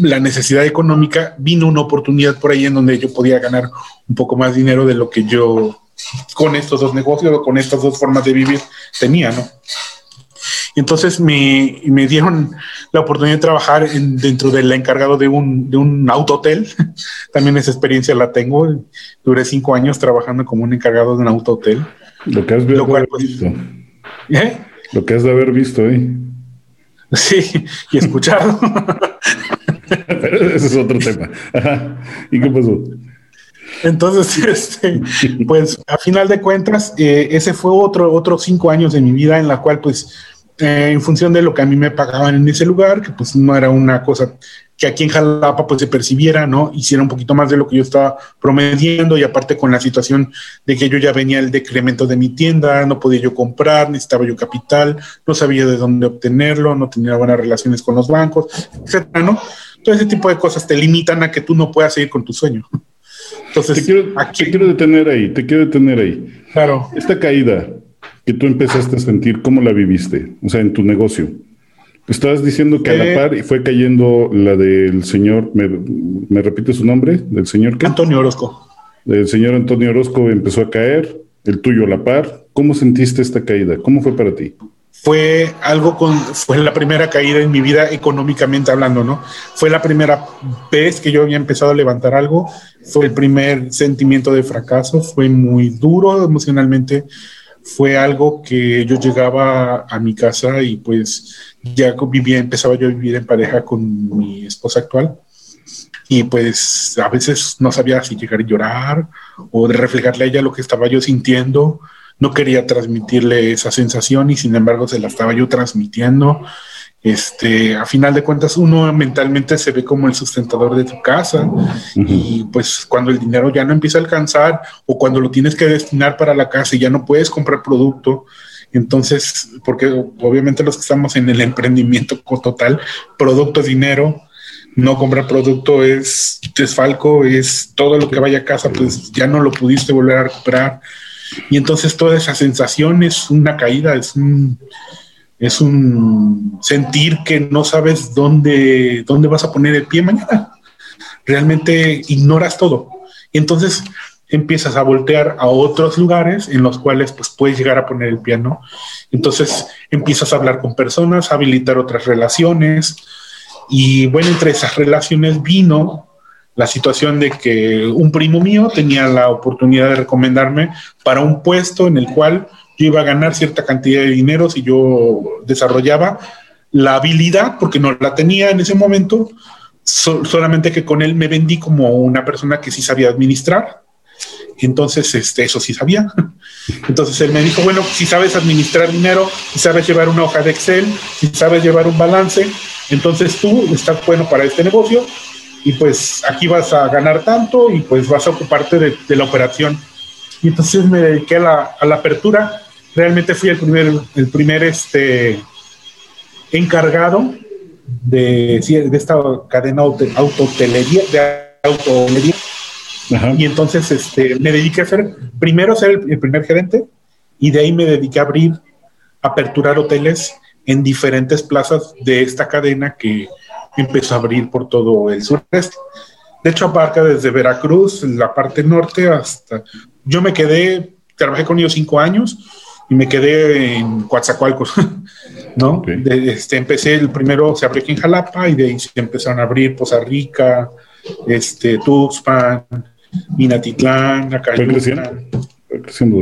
la necesidad económica vino una oportunidad por ahí en donde yo podía ganar un poco más dinero de lo que yo con estos dos negocios o con estas dos formas de vivir tenía, ¿no? Entonces me, me, dieron la oportunidad de trabajar dentro del encargado de un, de un auto hotel. También esa experiencia la tengo. Duré cinco años trabajando como un encargado de un auto hotel. Lo que has pues, visto. ¿Eh? Lo que has de haber visto ahí. Sí, y escuchado. Pero ese es otro tema. ¿Y qué pasó? Entonces, este, pues a final de cuentas, eh, ese fue otro, otros cinco años de mi vida en la cual pues eh, en función de lo que a mí me pagaban en ese lugar, que pues no era una cosa que aquí en Jalapa pues se percibiera, ¿no? Hiciera un poquito más de lo que yo estaba promediendo y aparte con la situación de que yo ya venía el decremento de mi tienda, no podía yo comprar, necesitaba yo capital, no sabía de dónde obtenerlo, no tenía buenas relaciones con los bancos, etcétera, ¿no? Todo ese tipo de cosas te limitan a que tú no puedas seguir con tu sueño. Entonces, te quiero, aquí... te quiero detener ahí, te quiero detener ahí. Claro. Esta caída, que tú empezaste a sentir, ¿cómo la viviste? O sea, en tu negocio. Estabas diciendo que a la eh, par fue cayendo la del señor, ¿me, repite su nombre? ¿Del señor qué? Antonio Orozco. El señor Antonio Orozco empezó a caer, el tuyo a la par. ¿Cómo sentiste esta caída? ¿Cómo fue para ti? Fue algo con, fue la primera caída en mi vida económicamente hablando, ¿no? Fue la primera vez que yo había empezado a levantar algo, fue el primer sentimiento de fracaso, fue muy duro emocionalmente, fue algo que yo llegaba a mi casa y pues ya vivía, empezaba yo a vivir en pareja con mi esposa actual y pues a veces no sabía si llegar a llorar o de reflejarle a ella lo que estaba yo sintiendo. No quería transmitirle esa sensación y sin embargo se la estaba yo transmitiendo. Este, a final de cuentas uno mentalmente se ve como el sustentador de tu casa y pues cuando el dinero ya no empieza a alcanzar o cuando lo tienes que destinar para la casa y ya no puedes comprar producto, entonces, porque obviamente los que estamos en el emprendimiento total, producto es dinero, no comprar producto es desfalco, es todo lo que vaya a casa, pues ya no lo pudiste volver a recuperar. Y entonces toda esa sensación es una caída, es un, es un sentir que no sabes dónde, dónde vas a poner el pie mañana. Realmente ignoras todo. Y entonces empiezas a voltear a otros lugares en los cuales pues puedes llegar a poner el piano. Entonces empiezas a hablar con personas, a habilitar otras relaciones. Y bueno, entre esas relaciones vino la situación de que un primo mío tenía la oportunidad de recomendarme para un puesto en el cual yo iba a ganar cierta cantidad de dinero si yo desarrollaba la habilidad, porque no la tenía en ese momento, solamente que con él me vendí como una persona que sí sabía administrar entonces, este, eso sí sabía. Entonces él me dijo, bueno, si sabes administrar dinero, si sabes llevar una hoja de Excel, si sabes llevar un balance, entonces tú estás bueno para este negocio y pues aquí vas a ganar tanto y pues vas a ocuparte de, la operación. Y entonces me dediqué a la, a la, apertura. Realmente fui el primer, el primer este, encargado de, de esta cadena autotelería, de autotelería y entonces este, me dediqué a ser, primero a ser el, primer gerente y de ahí me dediqué a abrir, aperturar hoteles en diferentes plazas de esta cadena que empezó a abrir por todo el sureste. De hecho, abarca desde Veracruz, la parte norte, hasta... Yo me quedé, trabajé con ellos cinco años y me quedé en Coatzacoalcos, ¿no? este, empecé, el primero se abrió aquí en Jalapa y de ahí se empezaron a abrir Poza Rica, este, Tuxpan, Minatitlán, acá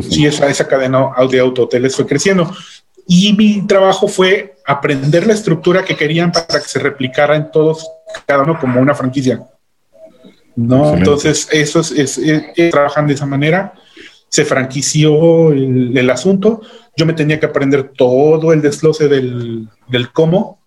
Sí, esa, esa cadena de autohoteles fue creciendo. Y mi trabajo fue aprender la estructura que querían para que se replicara en todos, cada uno como una franquicia. ¿no? Entonces, eso es, trabajan de esa manera. Se franquició el, asunto. Yo me tenía que aprender todo el desglose del, del cómo.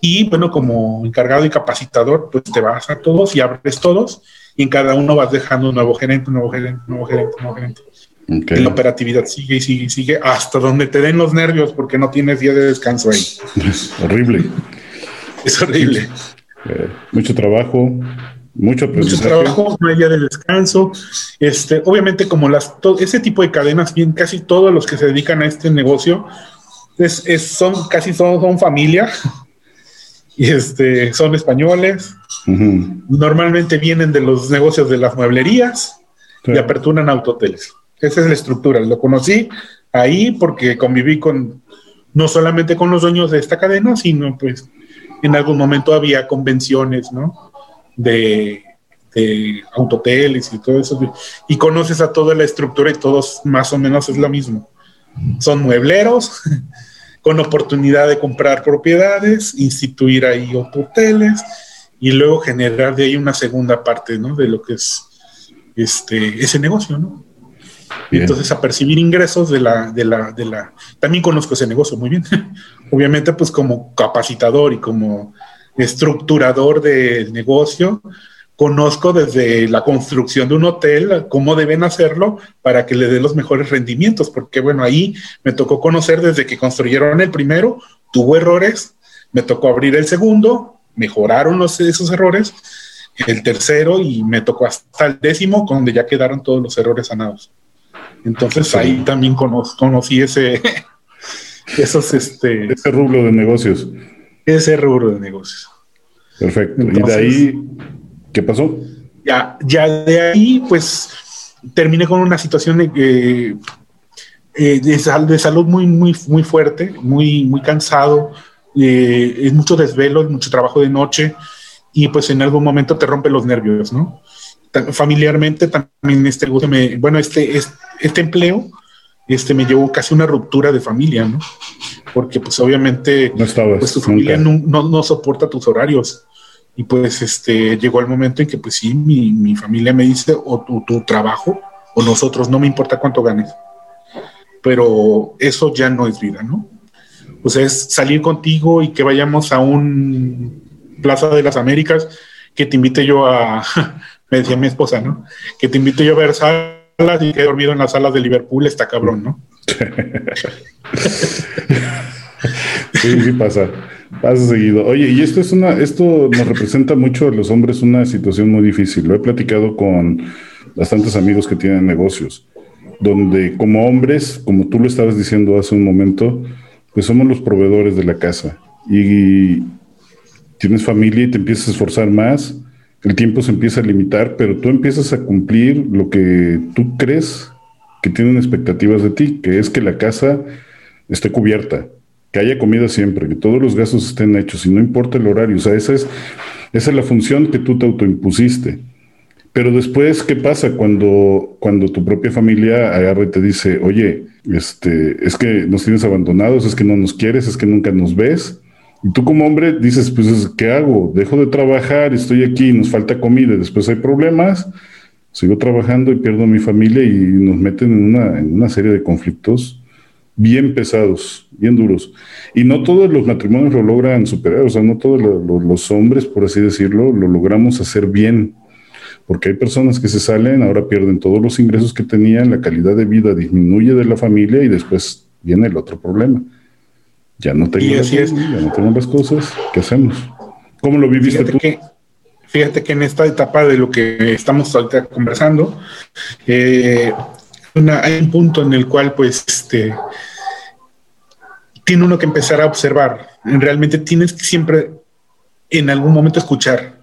Y bueno, como encargado y capacitador, pues te vas a todos y abres todos y en cada uno vas dejando un nuevo gerente, un nuevo gerente, un nuevo gerente, un nuevo gerente. Y la operatividad sigue y sigue y sigue hasta donde te den los nervios porque no tienes día de descanso ahí. Es horrible. Es horrible. Eh, mucho trabajo, mucho Mucho trabajo, no hay día de descanso. Este, obviamente, como las ese tipo de cadenas, bien, casi todos los que se dedican a este negocio es, son casi son, son familia y este, son españoles. Normalmente vienen de los negocios de las mueblerías y aperturan autoteles. Esa es la estructura. Lo conocí ahí porque conviví con no solamente con los dueños de esta cadena, sino pues en algún momento había convenciones, ¿no? De, de autoteles y todo eso. Y conoces a toda la estructura y todos más o menos es lo mismo. Son muebleros con oportunidad de comprar propiedades, instituir ahí hoteles y luego generar de ahí una segunda parte, ¿no? De lo que es este, ese negocio, ¿no? Y entonces a percibir ingresos de la, de la, de la, también conozco ese negocio muy bien. Obviamente, pues como capacitador y como estructurador del negocio, conozco desde la construcción de un hotel cómo deben hacerlo para que le dé los mejores rendimientos, porque bueno, ahí me tocó conocer desde que construyeron el primero, tuvo errores, me tocó abrir el segundo, mejoraron los, esos errores, el tercero y me tocó hasta el décimo, donde ya quedaron todos los errores sanados. Entonces ahí también conocí ese, esos, este... Ese rubro de negocios. Ese rubro de negocios. Perfecto. ¿Y de ahí qué pasó? Ya, ya de ahí, pues, terminé con una situación de, eh, de, salud muy, muy, muy fuerte, muy, muy cansado, eh, es mucho desvelo, mucho trabajo de noche, y pues en algún momento te rompe los nervios, ¿no? Familiarmente también este, bueno, este, este empleo este, me llevó casi una ruptura de familia, ¿no? Porque pues obviamente pues, tu familia no, no, soporta tus horarios. Y pues este, llegó el momento en que pues sí, mi, mi familia me dice, o tu, tu, trabajo, o nosotros, no me importa cuánto ganes. Pero eso ya no es vida, ¿no? O sea, es salir contigo y que vayamos a un Plaza de las Américas, que te invite yo a, me decía mi esposa, ¿no? Que te invite yo a ver y que he dormido en las salas de Liverpool, está cabrón, ¿no? sí, sí pasa. Pasa seguido. Oye, y esto es una, esto nos representa mucho a los hombres una situación muy difícil. Lo he platicado con bastantes amigos que tienen negocios, donde como hombres, como tú lo estabas diciendo hace un momento, pues somos los proveedores de la casa. Y tienes familia y te empiezas a esforzar más el tiempo se empieza a limitar, pero tú empiezas a cumplir lo que tú crees que tienen expectativas de ti, que es que la casa esté cubierta, que haya comida siempre, que todos los gastos estén hechos y no importa el horario. O sea, esa es, la función que tú te autoimpusiste. Pero después, ¿qué pasa cuando, cuando tu propia familia agarra y te dice, oye, este, es que nos tienes abandonados, es que no nos quieres, es que nunca nos ves? Y tú como hombre dices, pues, ¿qué hago? Dejo de trabajar, estoy aquí, nos falta comida, después hay problemas, sigo trabajando y pierdo a mi familia y nos meten en una, en una serie de conflictos bien pesados, bien duros. Y no todos los matrimonios lo logran superar, o sea, no todos los hombres, por así decirlo, lo logramos hacer bien. Porque hay personas que se salen, ahora pierden todos los ingresos que tenían, la calidad de vida disminuye de la familia y después viene el otro problema. Ya no tengo, las, ya no tengo las cosas. ¿Qué hacemos? ¿Cómo lo viviste fíjate tú? Que, fíjate que en esta etapa de lo que estamos ahorita conversando, eh, hay un punto en el cual, pues, este, tiene uno que empezar a observar. Realmente tienes que siempre, en algún momento, escuchar,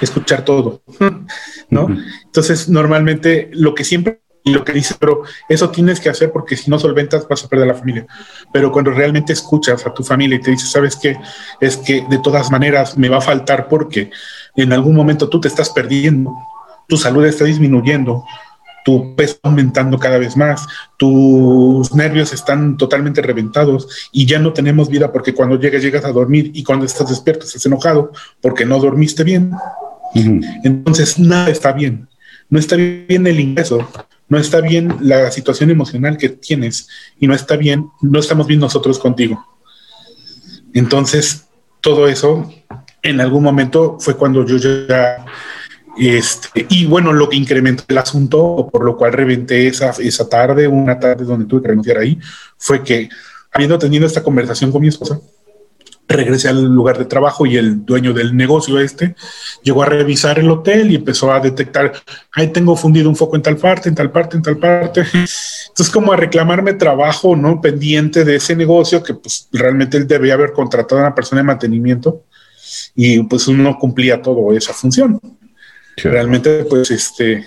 escuchar todo, ¿no? Entonces, normalmente lo que siempre y lo que dice, pero eso tienes que hacer porque si no solventas vas a perder la familia. Pero cuando realmente escuchas a tu familia y te dices, ¿sabes qué? Es que de todas maneras me va a faltar porque en algún momento tú te estás perdiendo, tu salud está disminuyendo, tu peso aumentando cada vez más, tus nervios están totalmente reventados y ya no tenemos vida porque cuando llegas llegas a dormir y cuando estás despierto estás enojado porque no dormiste bien. Entonces nada está bien. No está bien el ingreso, no está bien la situación emocional que tienes y no está bien, no estamos bien nosotros contigo. Entonces, todo eso en algún momento fue cuando yo ya, este, y bueno, lo que incrementó el asunto, por lo cual reventé esa, esa tarde, una tarde donde tuve que renunciar ahí, fue que habiendo tenido esta conversación con mi esposa, regresé al lugar de trabajo y el dueño del negocio este llegó a revisar el hotel y empezó a detectar, ahí tengo fundido un foco en tal parte, en tal parte, en tal parte. Entonces como a reclamarme trabajo, ¿no? Pendiente de ese negocio que pues realmente él debía haber contratado a una persona de mantenimiento y pues uno cumplía todo esa función. Realmente pues este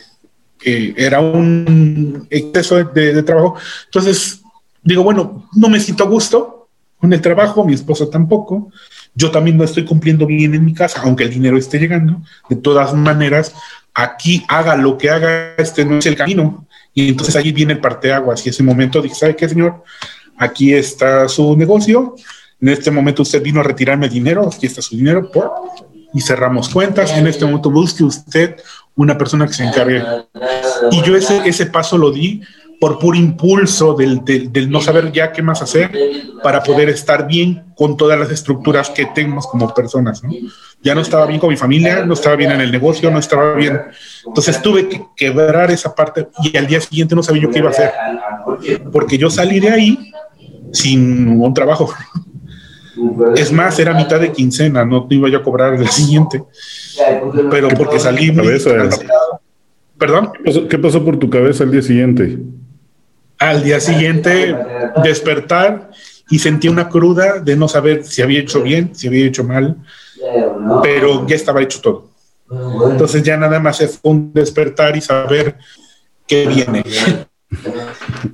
eh, era un exceso de, de trabajo. Entonces digo, bueno, no me siento a gusto, con el trabajo, mi esposa tampoco. Yo también no estoy cumpliendo bien en mi casa, aunque el dinero esté llegando. De todas maneras, aquí haga lo que haga, este no es el camino. Y entonces allí viene el parteaguas. Y ese momento dije, ¿sabe qué, señor? Aquí está su negocio. En este momento usted vino a retirarme el dinero. Aquí está su dinero. Y cerramos cuentas. En este momento busque usted una persona que se encargue. Y yo ese, ese paso lo di por puro impulso del, del, no saber ya qué más hacer para poder estar bien con todas las estructuras que tenemos como personas. ¿no? Ya no estaba bien con mi familia, no estaba bien en el negocio, no estaba bien. Entonces tuve que quebrar esa parte y al día siguiente no sabía yo qué iba a hacer. Porque yo salí de ahí sin un trabajo. Es más, era mitad de quincena, no iba yo a cobrar el día Pero porque salí... Perdón. ¿Qué pasó por tu cabeza el día siguiente? Al día siguiente, despertar y sentí una cruda de no saber si había hecho bien, si había hecho mal, pero ya estaba hecho todo. Entonces ya nada más es un despertar y saber qué viene.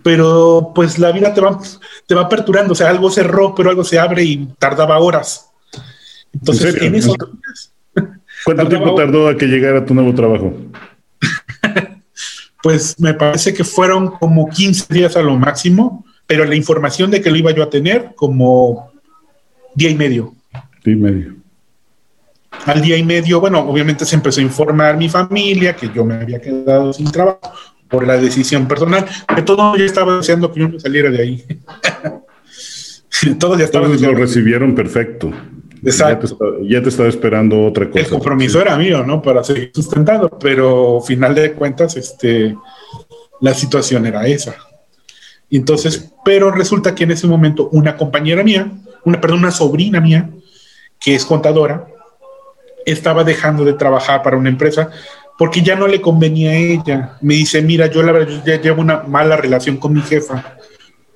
Pero pues la vida te va, te va aperturando, o sea, algo cerró, pero algo se abre y tardaba horas. Entonces, ¿En, eso... ¿Cuánto tiempo tardó a que llegara tu nuevo trabajo? pues me parece que fueron como 15 días a lo máximo, pero la información de que lo iba yo a tener como día y medio. Día y medio. Al día y medio, bueno, obviamente se empezó a informar mi familia que yo me había quedado sin trabajo por la decisión personal, que todo yo estaba deseando que yo me saliera de ahí. Todos ya estaban. Todos lo recibieron perfecto. Exacto. Ya te, estaba esperando otra cosa. El compromiso era mío, ¿no? Para seguir sustentando, pero final de cuentas, este, la situación era esa. entonces, pero resulta que en ese momento una compañera mía, una, perdón, una sobrina mía, que es contadora, estaba dejando de trabajar para una empresa porque ya no le convenía a ella. Me dice, mira, yo la verdad ya llevo una mala relación con mi jefa,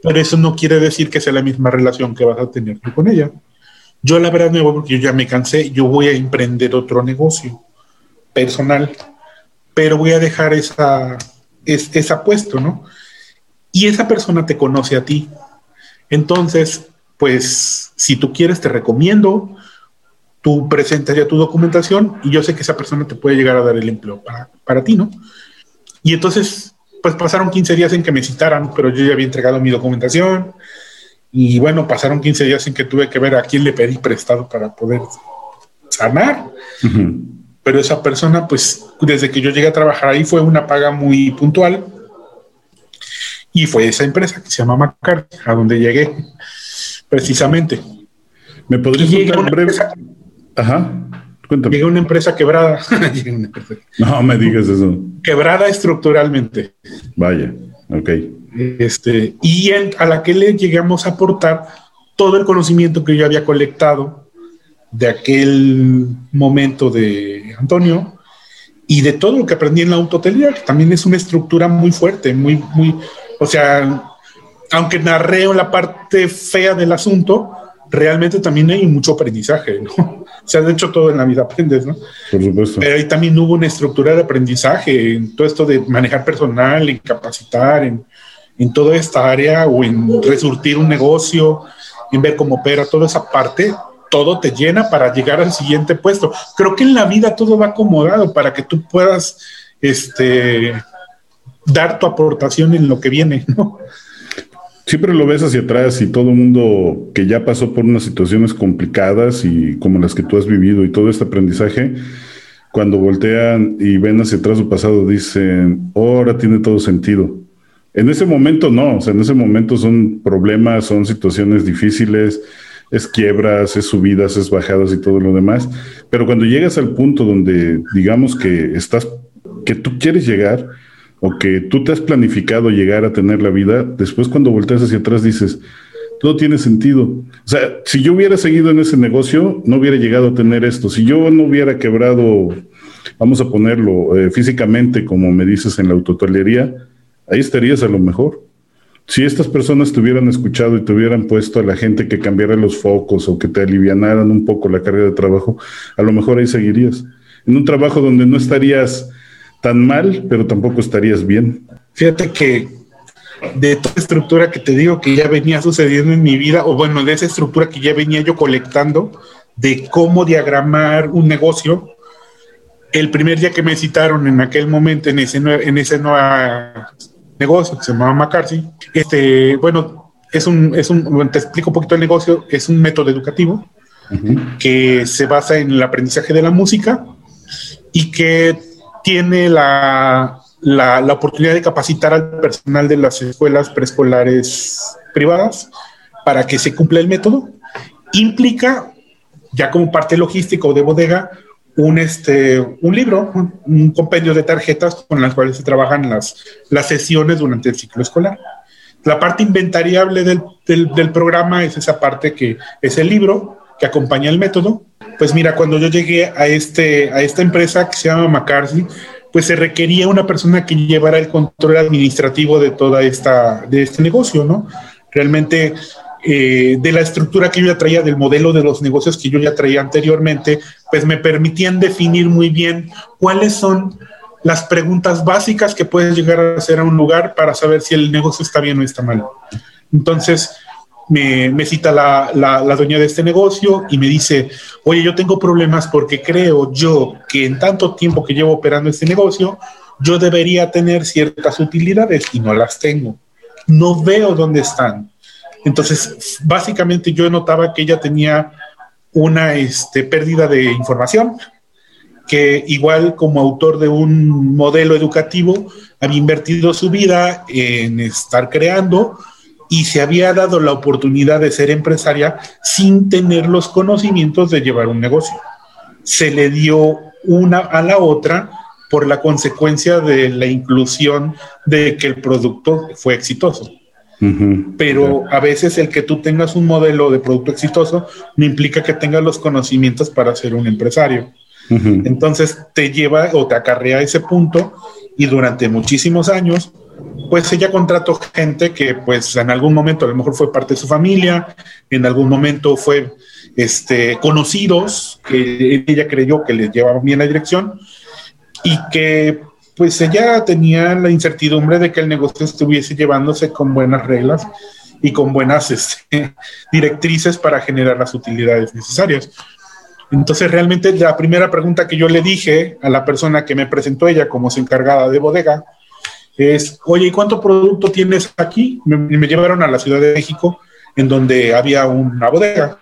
pero eso no quiere decir que sea la misma relación que vas a tener tú con ella. Yo la verdad no voy porque yo ya me cansé, yo voy a emprender otro negocio personal, pero voy a dejar esa, es, esa puesto, ¿no? Y esa persona te conoce a ti. Entonces, pues, si tú quieres, te recomiendo, tú presentas ya tu documentación y yo sé que esa persona te puede llegar a dar el empleo para, para ti, ¿no? Y entonces, pues pasaron 15 días en que me citaran, pero yo ya había entregado mi documentación, y bueno, pasaron 15 días en que tuve que ver a quién le pedí prestado para poder sanar. Pero esa persona, pues desde que yo llegué a trabajar ahí fue una paga muy puntual. Y fue esa empresa que se llama Macar, a donde llegué precisamente. ¿Me podrías contar un breve? Ajá. Cuéntame. Llegué a una empresa quebrada. no me digas eso. Quebrada estructuralmente. Vaya, ok. Este, y a la que le llegamos a aportar todo el conocimiento que yo había colectado de aquel momento de Antonio y de todo lo que aprendí en la autotelía, que también es una estructura muy fuerte, muy, muy, o sea, aunque narré la parte fea del asunto, realmente también hay mucho aprendizaje, ¿no? O sea, de hecho todo en la vida aprendes, ¿no? Por supuesto. Pero ahí también hubo una estructura de aprendizaje, en todo esto de manejar personal, en capacitar, en, en toda esta área o en resurtir un negocio, en ver cómo opera toda esa parte, todo te llena para llegar al siguiente puesto. Creo que en la vida todo va acomodado para que tú puedas este, dar tu aportación en lo que viene, ¿no? Siempre lo ves hacia atrás y todo el mundo que ya pasó por unas situaciones complicadas y como las que tú has vivido y todo este aprendizaje, cuando voltean y ven hacia atrás su pasado, dicen, ahora tiene todo sentido. En ese momento no, o sea, en ese momento son problemas, son situaciones difíciles, es quiebras, es subidas, es bajadas y todo lo demás. Pero cuando llegas al punto donde digamos que estás, que tú quieres llegar o que tú te has planificado llegar a tener la vida, después cuando volteas hacia atrás dices, todo tiene sentido. O sea, si yo hubiera seguido en ese negocio, no hubiera llegado a tener esto. Si yo no hubiera quebrado, vamos a ponerlo eh, físicamente, como me dices en la autotolería, ahí estarías a lo mejor. Si estas personas te hubieran escuchado y te hubieran puesto a la gente que cambiara los focos o que te alivianaran un poco la carga de trabajo, a lo mejor ahí seguirías. En un trabajo donde no estarías tan mal, pero tampoco estarías bien. Fíjate que de toda estructura que te digo que ya venía sucediendo en mi vida, o bueno, de esa estructura que ya venía yo colectando, de cómo diagramar un negocio, el primer día que me citaron en aquel momento en ese, en ese nueva negocio que se llama McCarthy. Este, bueno, es un, es un, te explico un poquito el negocio, es un método educativo que se basa en el aprendizaje de la música y que tiene la, la, oportunidad de capacitar al personal de las escuelas preescolares privadas para que se cumpla el método. Implica, ya como parte logística o de bodega, un, este, un libro, un, compendio de tarjetas con las cuales se trabajan las, las sesiones durante el ciclo escolar. La parte inventariable del, del, programa es esa parte que es el libro que acompaña el método. Pues mira, cuando yo llegué a, este, a esta empresa que se llama McCarthy, pues se requería una persona que llevara el control administrativo de toda esta, de este negocio, ¿no? Realmente eh, de la estructura que yo ya traía, del modelo de los negocios que yo ya traía anteriormente, pues me permitían definir muy bien cuáles son las preguntas básicas que puedes llegar a hacer a un lugar para saber si el negocio está bien o está mal. Entonces, me, cita la, la, la, dueña de este negocio y me dice, oye, yo tengo problemas porque creo yo que en tanto tiempo que llevo operando este negocio, yo debería tener ciertas utilidades y no las tengo. No veo dónde están. Entonces, básicamente yo notaba que ella tenía una este, pérdida de información, que igual como autor de un modelo educativo, había invertido su vida en estar creando y se había dado la oportunidad de ser empresaria sin tener los conocimientos de llevar un negocio. Se le dio una a la otra por la consecuencia de la inclusión de que el producto fue exitoso. Pero a veces el que tú tengas un modelo de producto exitoso no implica que tengas los conocimientos para ser un empresario. Entonces te lleva o te acarrea a ese punto y durante muchísimos años, pues ella contrató gente que pues en algún momento a lo mejor fue parte de su familia, en algún momento fue este, conocidos, que ella creyó que les llevaban bien la dirección y que pues ella tenía la incertidumbre de que el negocio estuviese llevándose con buenas reglas y con buenas este, directrices para generar las utilidades necesarias. Entonces, realmente la primera pregunta que yo le dije a la persona que me presentó ella como su encargada de bodega es, oye, ¿y cuánto producto tienes aquí? Me, me llevaron a la Ciudad de México, en donde había una bodega.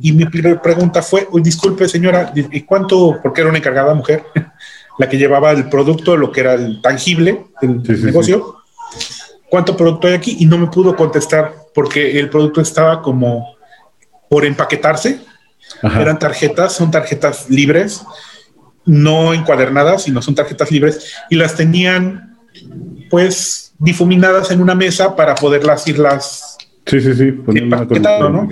Y mi pregunta fue, disculpe señora, ¿y cuánto? Porque era una encargada mujer la que llevaba el producto, lo que era el tangible del negocio. ¿Cuánto producto hay aquí? Y no me pudo contestar porque el producto estaba como por empaquetarse. Eran tarjetas, son tarjetas libres, no encuadernadas, sino son tarjetas libres y las tenían pues difuminadas en una mesa para poderlas irlas sí, sí, sí, ¿no?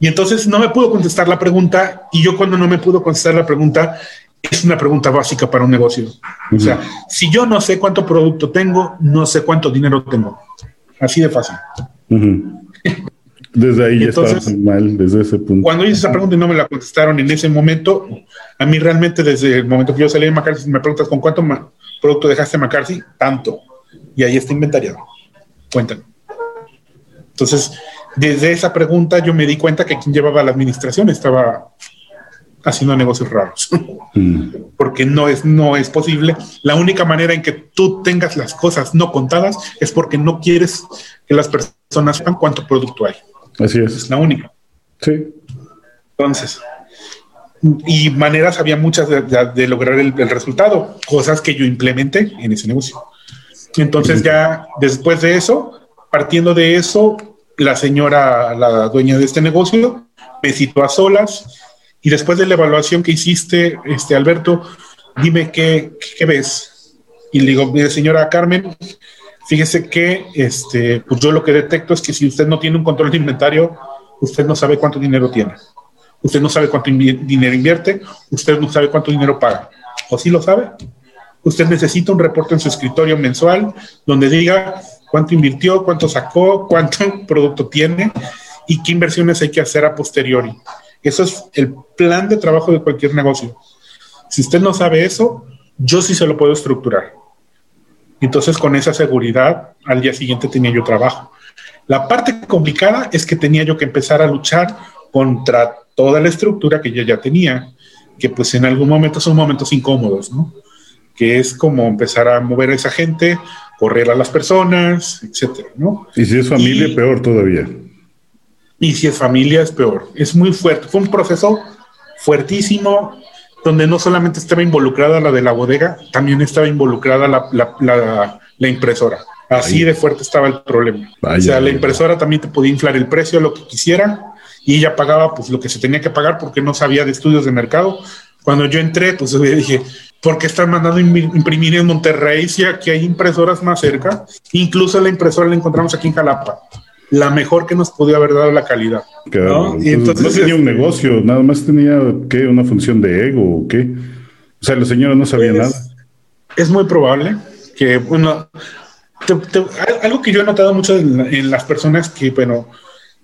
Y entonces no me pudo contestar la pregunta y yo cuando no me pudo contestar la pregunta es una pregunta básica para un negocio. O sea, si yo no sé cuánto producto tengo, no sé cuánto dinero tengo. Así de fácil. Desde ahí ya estaba mal, desde ese punto. Cuando hice esa pregunta y no me la contestaron en ese momento, a mí realmente desde el momento que yo salí de McCarthy, me preguntas con cuánto producto dejaste McCarthy, tanto. Y ahí está inventariado. Cuéntame. Entonces, desde esa pregunta yo me di cuenta que quien llevaba la administración estaba haciendo negocios raros. Mm. Porque no es, no es posible. La única manera en que tú tengas las cosas no contadas es porque no quieres que las personas sepan cuánto producto hay. Así es. Es la única. Sí. Entonces, y maneras había muchas de, lograr el, resultado, cosas que yo implementé en ese negocio. Entonces, ya después de eso, partiendo de eso, la señora, la dueña de este negocio, me citó a solas y después de la evaluación que hiciste, este, Alberto, dime qué, ves. Y le digo, mire, señora Carmen, fíjese que este, pues yo lo que detecto es que si usted no tiene un control de inventario, usted no sabe cuánto dinero tiene. Usted no sabe cuánto dinero invierte, usted no sabe cuánto dinero paga. ¿O sí lo sabe? Usted necesita un reporte en su escritorio mensual donde diga cuánto invirtió, cuánto sacó, cuánto producto tiene y qué inversiones hay que hacer a posteriori. Eso es el plan de trabajo de cualquier negocio. Si usted no sabe eso, yo sí se lo puedo estructurar. Entonces, con esa seguridad, al día siguiente tenía yo trabajo. La parte complicada es que tenía yo que empezar a luchar contra toda la estructura que yo ya tenía, que pues en algún momento son momentos incómodos, ¿no? Que es como empezar a mover a esa gente, correr a las personas, etcétera, ¿no? Y si es familia, peor todavía. Y si es familia, es peor. Es muy fuerte. Fue un proceso fuertísimo donde no solamente estaba involucrada la de la bodega, también estaba involucrada la, impresora. Así de fuerte estaba el problema. o sea, la impresora también te podía inflar el precio a lo que quisiera y ella pagaba pues lo que se tenía que pagar porque no sabía de estudios de mercado. Cuando yo entré, pues yo dije, ¿por qué están mandando imprimir en Monterrey si aquí hay impresoras más cerca? Incluso la impresora la encontramos aquí en Jalapa la mejor que nos podía haber dado la calidad. ¿no? Y entonces, no tenía un negocio, nada más tenía ¿qué? una función de ego o qué. O sea, la señora no sabía pues, nada. Es muy probable que, bueno, algo que yo he notado mucho en, las personas que, bueno,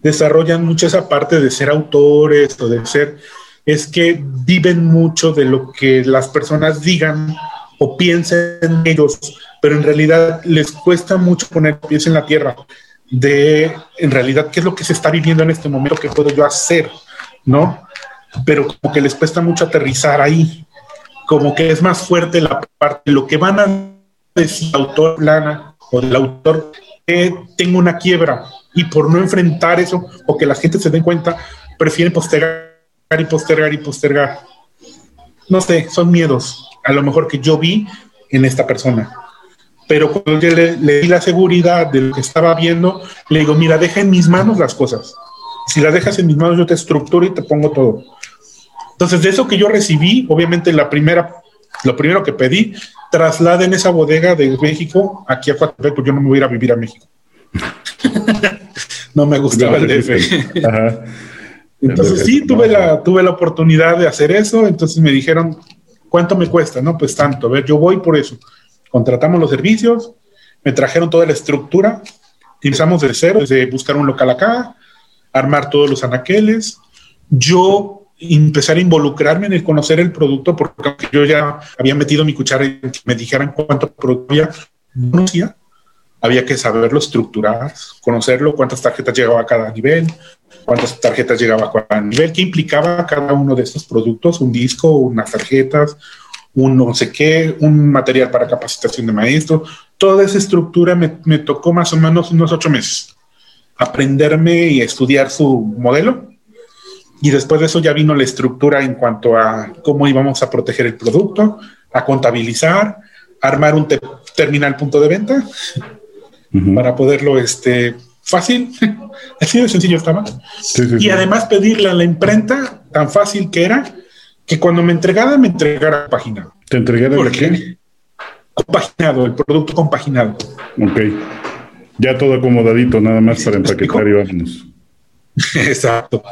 desarrollan mucho esa parte de ser autores o de ser, es que viven mucho de lo que las personas digan o piensen ellos, pero en realidad les cuesta mucho poner pies en la tierra de, en realidad, qué es lo que se está viviendo en este momento, qué puedo yo hacer, ¿no? Pero como que les cuesta mucho aterrizar ahí, como que es más fuerte la parte, lo que van a decir el autor plana o del autor, que tengo una quiebra y por no enfrentar eso o que la gente se den cuenta, prefieren postergar y postergar y postergar. No sé, son miedos, a lo mejor que yo vi en esta persona. Pero cuando yo le, di la seguridad de lo que estaba viendo, le digo, mira, deja en mis manos las cosas. Si las dejas en mis manos, yo te estructuro y te pongo todo. Entonces, de eso que yo recibí, obviamente la primera, lo primero que pedí, trasladen esa bodega de México aquí a Cuatro porque yo no me voy a ir a vivir a México. no me gustaba el DF. Entonces sí, tuve la, tuve la oportunidad de hacer eso, entonces me dijeron, ¿cuánto me cuesta? No, pues tanto, a ver, yo voy por eso. Contratamos los servicios, me trajeron toda la estructura, empezamos de cero, desde buscar un local acá, armar todos los anaqueles. Yo empezar a involucrarme en el conocer el producto, porque yo ya había metido mi cuchara y me dijeran cuánto producto había, conocía, había que saberlo estructurar, conocerlo, cuántas tarjetas llegaba a cada nivel, cuántas tarjetas llegaba a cada nivel, qué implicaba cada uno de estos productos, un disco, unas tarjetas, un no sé qué, un material para capacitación de maestro. Toda esa estructura me, me tocó más o menos unos ocho meses. Aprenderme y estudiar su modelo y después de eso ya vino la estructura en cuanto a cómo íbamos a proteger el producto, a contabilizar, armar un terminal punto de venta para poderlo, este, fácil, así de sencillo estaba. y además pedirle a la imprenta tan fácil que era que cuando me entregara, me entregara compaginado. ¿Te entregara el qué? Compaginado, el producto compaginado. Ok. Ya todo acomodadito, nada más para empaquetar y vámonos. Exacto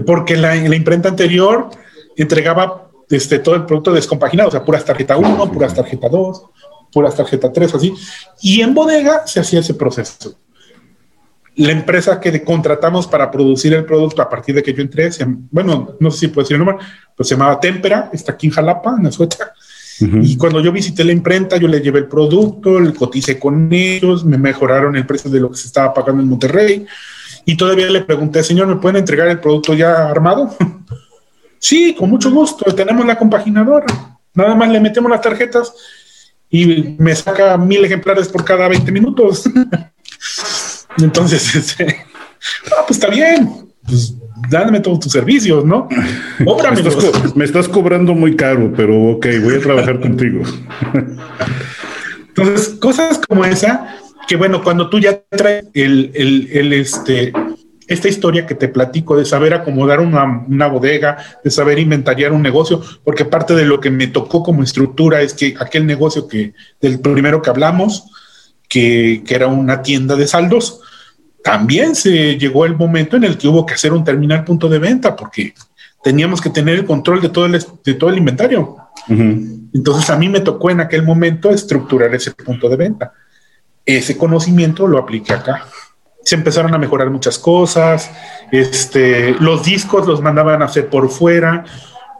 porque la, la imprenta anterior entregaba este, todo el producto descompaginado, o sea, puras tarjeta 1, puras tarjeta 2, puras tarjeta 3, así. Y en bodega se hacía ese proceso. La empresa que contratamos para producir el producto a partir de que yo entré, bueno, no sé si puedo decir el nombre, pues se llamaba Tempera, está aquí en Jalapa, en Azueta. Y cuando yo visité la imprenta, yo le llevé el producto, le coticé con ellos, me mejoraron el precio de lo que se estaba pagando en Monterrey. Y todavía le pregunté, señor, ¿me pueden entregar el producto ya armado? sí, con mucho gusto, tenemos la compaginadora. Nada más le metemos las tarjetas y me saca mil ejemplares por cada 20 minutos. Entonces, este, ah, pues está bien, pues dame todos tus servicios, ¿no? me, estás me estás cobrando muy caro, pero ok, voy a trabajar contigo. Entonces, cosas como esa que bueno, cuando tú ya traes el, el, este, esta historia que te platico de saber acomodar una, una, bodega, de saber inventariar un negocio, porque parte de lo que me tocó como estructura es que aquel negocio que del primero que hablamos, que, que era una tienda de saldos, también se llegó el momento en el que hubo que hacer un terminal punto de venta, porque teníamos que tener el control de todo el, de todo el inventario. Entonces a mí me tocó en aquel momento estructurar ese punto de venta ese conocimiento lo apliqué acá. Se empezaron a mejorar muchas cosas, este, los discos los mandaban a hacer por fuera,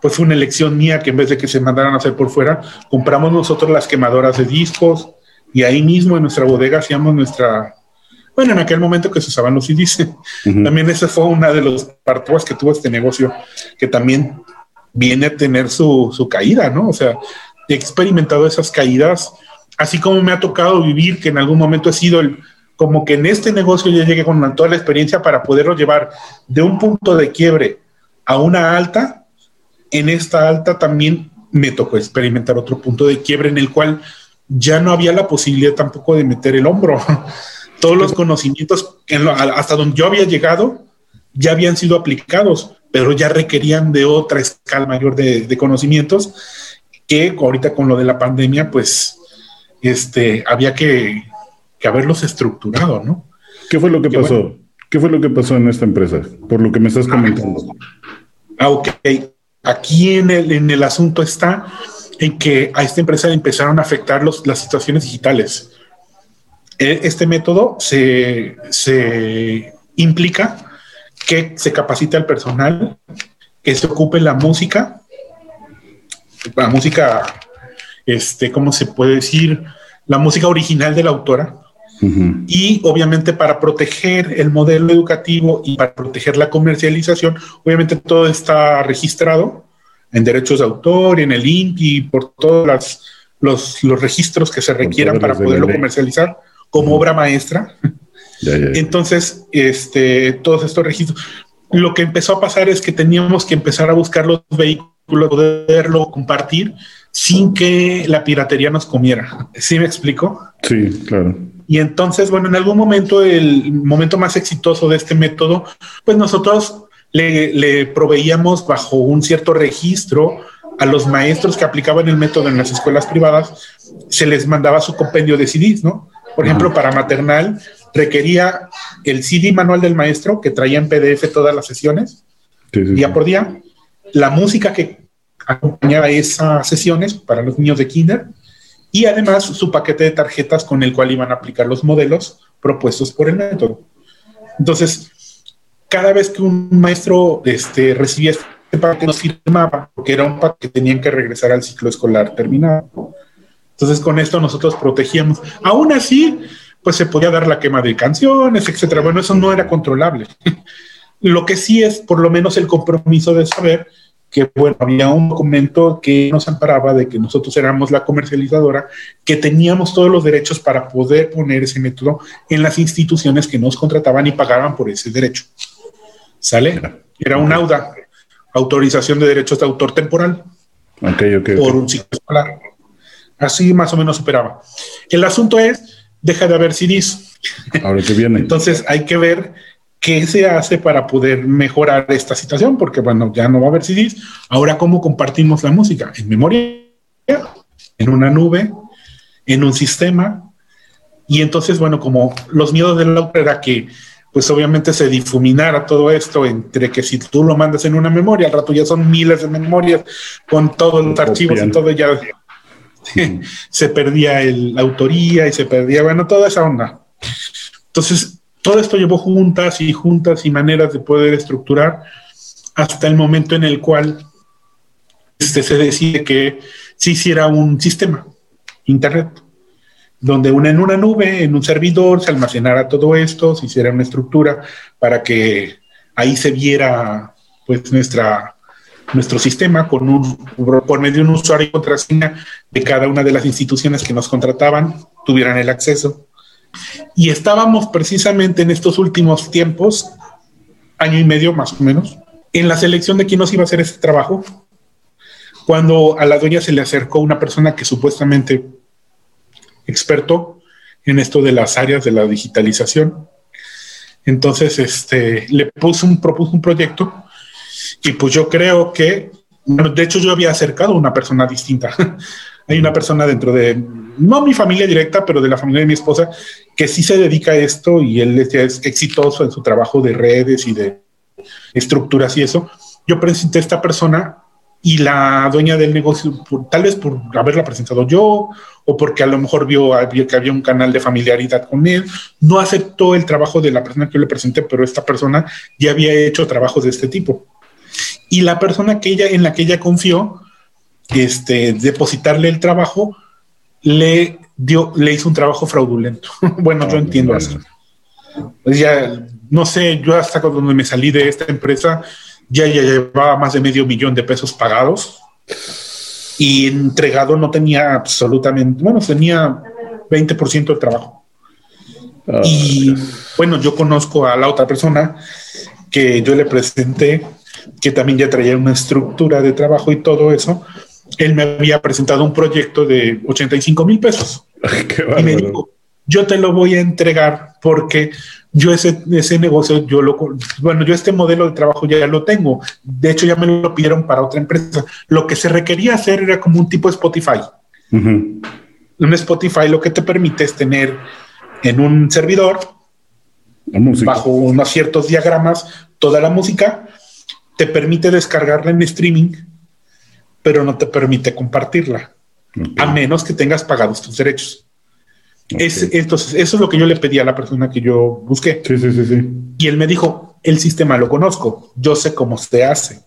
pues fue una elección mía que en vez de que se mandaran a hacer por fuera, compramos nosotros las quemadoras de discos y ahí mismo en nuestra bodega hacíamos nuestra, bueno, en aquel momento que se usaban los CDs. También esa fue una de los partes que tuvo este negocio, que también viene a tener su, su caída, ¿no? O sea, he experimentado esas caídas así como me ha tocado vivir que en algún momento he sido el, como que en este negocio yo llegué con toda la experiencia para poderlo llevar de un punto de quiebre a una alta, en esta alta también me tocó experimentar otro punto de quiebre en el cual ya no había la posibilidad tampoco de meter el hombro. Todos los conocimientos hasta donde yo había llegado ya habían sido aplicados, pero ya requerían de otra escala mayor de, de conocimientos que ahorita con lo de la pandemia, pues este, había que, haberlos estructurado, ¿no? ¿Qué fue lo que, pasó? ¿Qué fue lo que pasó en esta empresa? Por lo que me estás comentando. Ah, ok. Aquí en el, en el asunto está, en que a esta empresa le empezaron a afectar los, las situaciones digitales. E, este método se, se implica que se capacite al personal, que se ocupe la música, la música, este, ¿cómo se puede decir? La música original de la autora. Y obviamente para proteger el modelo educativo y para proteger la comercialización, obviamente todo está registrado en derechos de autor, en el INPI, por todos los, los, registros que se requieran para poderlo comercializar como obra maestra. Entonces, este, todos estos registros. Lo que empezó a pasar es que teníamos que empezar a buscar los vehículos, poderlo compartir sin que la piratería nos comiera. ¿Sí me explico? Sí, claro. Y entonces, bueno, en algún momento, el momento más exitoso de este método, pues nosotros le, proveíamos bajo un cierto registro a los maestros que aplicaban el método en las escuelas privadas, se les mandaba su compendio de CDs, ¿no? Por ejemplo, para maternal requería el CD manual del maestro que traía en PDF todas las sesiones, día por día, la música que acompañaba esas sesiones para los niños de kinder y además su paquete de tarjetas con el cual iban a aplicar los modelos propuestos por el método. Entonces, cada vez que un maestro este, recibía este paquete, nos firmaba, porque era un paquete que tenían que regresar al ciclo escolar terminado. Entonces, con esto nosotros protegíamos. Aún así, pues se podía dar la quema de canciones, etcétera. Bueno, eso no era controlable. Lo que sí es, por lo menos, el compromiso de saber que, bueno, había un documento que nos amparaba de que nosotros éramos la comercializadora, que teníamos todos los derechos para poder poner ese método en las instituciones que nos contrataban y pagaban por ese derecho. ¿Sale? Era un AUDA, autorización de derechos de autor temporal. por un ciclo escolar. Así más o menos superaba. El asunto es, deja de haber CDs. Ahora que viene. Entonces hay que ver qué se hace para poder mejorar esta situación, porque bueno, ya no va a haber CDs. Ahora, ¿cómo compartimos la música? En memoria, en una nube, en un sistema. Y entonces, bueno, como los miedos del autor era que pues obviamente se difuminara todo esto entre que si tú lo mandas en una memoria, al rato ya son miles de memorias con todos los archivos y todo ya se perdía la autoría y se perdía, bueno, toda esa onda. Entonces, todo esto llevó juntas y juntas y maneras de poder estructurar hasta el momento en el cual este, se decide que se hiciera un sistema, Internet donde una en una nube, en un servidor, se almacenara todo esto, se hiciera una estructura para que ahí se viera pues nuestra nuestro sistema con un por medio de un usuario y contraseña de cada una de las instituciones que nos contrataban tuvieran el acceso. Y estábamos precisamente en estos últimos tiempos, año y medio más o menos, en la selección de quién nos iba a hacer este trabajo, cuando a la dueña se le acercó una persona que supuestamente experto en esto de las áreas de la digitalización. Entonces, este, le puse un, propuso un proyecto y pues yo creo que, de hecho yo había acercado a una persona distinta. Hay una persona dentro de, no mi familia directa, pero de la familia de mi esposa, que sí se dedica a esto y él es exitoso en su trabajo de redes y de estructuras y eso. Yo presenté a esta persona y la dueña del negocio, tal vez por haberla presentado yo o porque a lo mejor vio, que había un canal de familiaridad con él, no aceptó el trabajo de la persona que yo le presenté, pero esta persona ya había hecho trabajos de este tipo. Y la persona que ella, en la que ella confió, este, depositarle el trabajo, le dio, le hizo un trabajo fraudulento. bueno, yo entiendo eso. Pues ya, no sé, yo hasta cuando me salí de esta empresa, ya, llevaba más de medio millón de pesos pagados y entregado no tenía absolutamente, bueno, tenía 20% del trabajo. Ah. Y bueno, yo conozco a la otra persona que yo le presenté, que también ya traía una estructura de trabajo y todo eso. Él me había presentado un proyecto de 85 mil pesos. y me dijo, yo te lo voy a entregar porque yo ese, ese negocio, yo lo, bueno, yo este modelo de trabajo ya lo tengo. De hecho, ya me lo pidieron para otra empresa. Lo que se requería hacer era como un tipo Spotify. Un Spotify lo que te permite es tener en un servidor, bajo unos ciertos diagramas, toda la música, te permite descargarla en streaming, pero no te permite compartirla. A menos que tengas pagados tus derechos. entonces, eso es lo que yo le pedí a la persona que yo busqué. Sí, sí, sí, sí. Y él me dijo, el sistema lo conozco, yo sé cómo se hace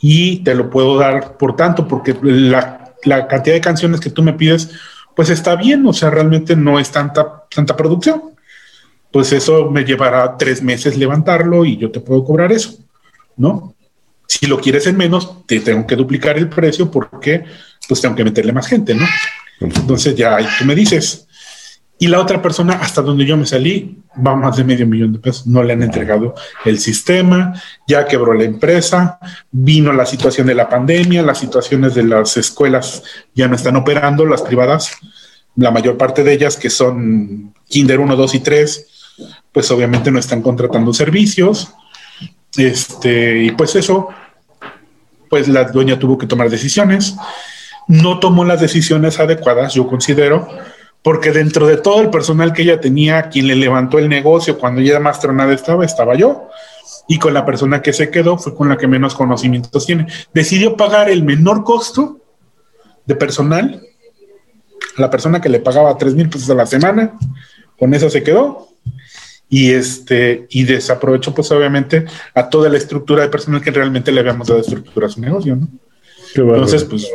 y te lo puedo dar por tanto, porque la, la cantidad de canciones que tú me pides, pues está bien, o sea, realmente no es tanta, tanta producción. Pues eso me llevará tres meses levantarlo y yo te puedo cobrar eso, ¿no? Si lo quieres en menos, te tengo que duplicar el precio porque pues tengo que meterle más gente, ¿no? Entonces ya tú me dices. Y la otra persona, hasta donde yo me salí, va más de medio millón de pesos. No le han entregado el sistema, ya quebró la empresa, vino la situación de la pandemia, las situaciones de las escuelas ya no están operando, las privadas, la mayor parte de ellas que son Kinder 1, 2 y 3, pues obviamente no están contratando servicios. Este, y pues eso, pues la dueña tuvo que tomar decisiones. No tomó las decisiones adecuadas, yo considero, porque dentro de todo el personal que ella tenía, quien le levantó el negocio cuando ella más tronada estaba, estaba yo. Y con la persona que se quedó fue con la que menos conocimientos tiene. Decidió pagar el menor costo de personal a la persona que le pagaba tres mil pesos a la semana. Con eso se quedó y este y desaprovechó pues obviamente a toda la estructura de personal que realmente le habíamos dado estructura a su negocio, ¿no? Entonces, pues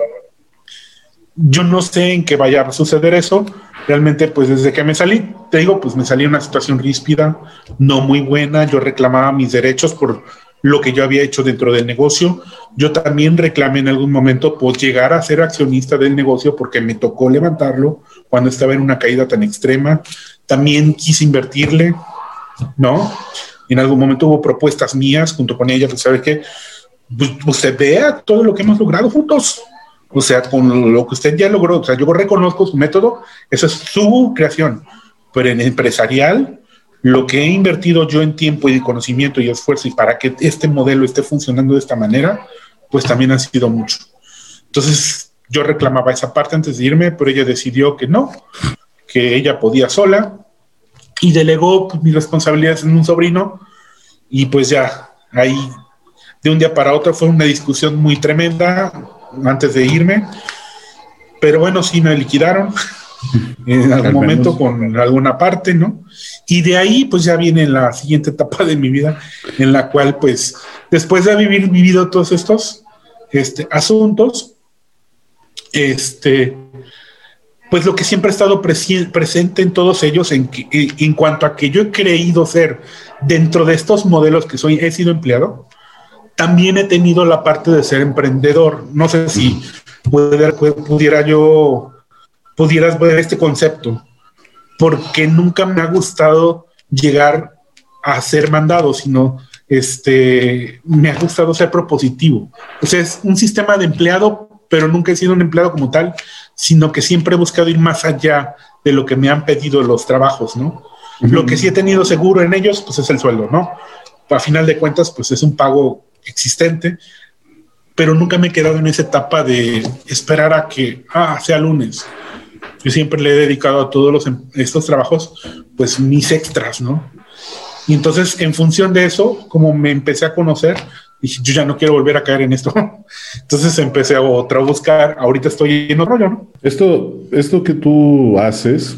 yo no sé en qué vaya a suceder eso. Realmente, pues desde que me salí, te digo, pues me salí una situación ríspida, no muy buena. Yo reclamaba mis derechos por lo que yo había hecho dentro del negocio. Yo también reclamé en algún momento pues llegar a ser accionista del negocio porque me tocó levantarlo cuando estaba en una caída tan extrema. También quise invertirle, ¿no? En algún momento hubo propuestas mías junto con ella, pues sabe que pues, usted vea todo lo que hemos logrado juntos. O sea, con lo que usted ya logró, o sea, yo reconozco su método, eso es su creación, pero en empresarial, lo que he invertido yo en tiempo y conocimiento y esfuerzo y para que este modelo esté funcionando de esta manera, pues también ha sido mucho. Entonces, yo reclamaba esa parte antes de irme, pero ella decidió que no, que ella podía sola, y delegó pues, mis responsabilidades en un sobrino y pues ya ahí de un día para otro fue una discusión muy tremenda antes de irme, pero bueno, sí me liquidaron en algún momento con alguna parte, ¿no? Y de ahí pues ya viene la siguiente etapa de mi vida en la cual pues después de haber vivido todos estos este, asuntos, este, pues lo que siempre ha estado presente en todos ellos en, en, cuanto a que yo he creído ser dentro de estos modelos que soy, he sido empleado, también he tenido la parte de ser emprendedor. No sé si pudiera yo, pudieras ver este concepto, porque nunca me ha gustado llegar a ser mandado, sino este, me ha gustado ser propositivo. O sea, es un sistema de empleado, pero nunca he sido un empleado como tal, sino que siempre he buscado ir más allá de lo que me han pedido los trabajos, ¿no? Lo que sí he tenido seguro en ellos, pues es el sueldo, ¿no? A final de cuentas, pues es un pago existente, pero nunca me he quedado en esa etapa de esperar a que, ah, sea lunes. Yo siempre le he dedicado a todos los, em, estos trabajos, pues mis extras, ¿no? Y entonces, en función de eso, como me empecé a conocer, dije, yo ya no quiero volver a caer en esto. Entonces empecé a otra buscar, ahorita estoy en otro rollo, ¿no? Esto, esto que tú haces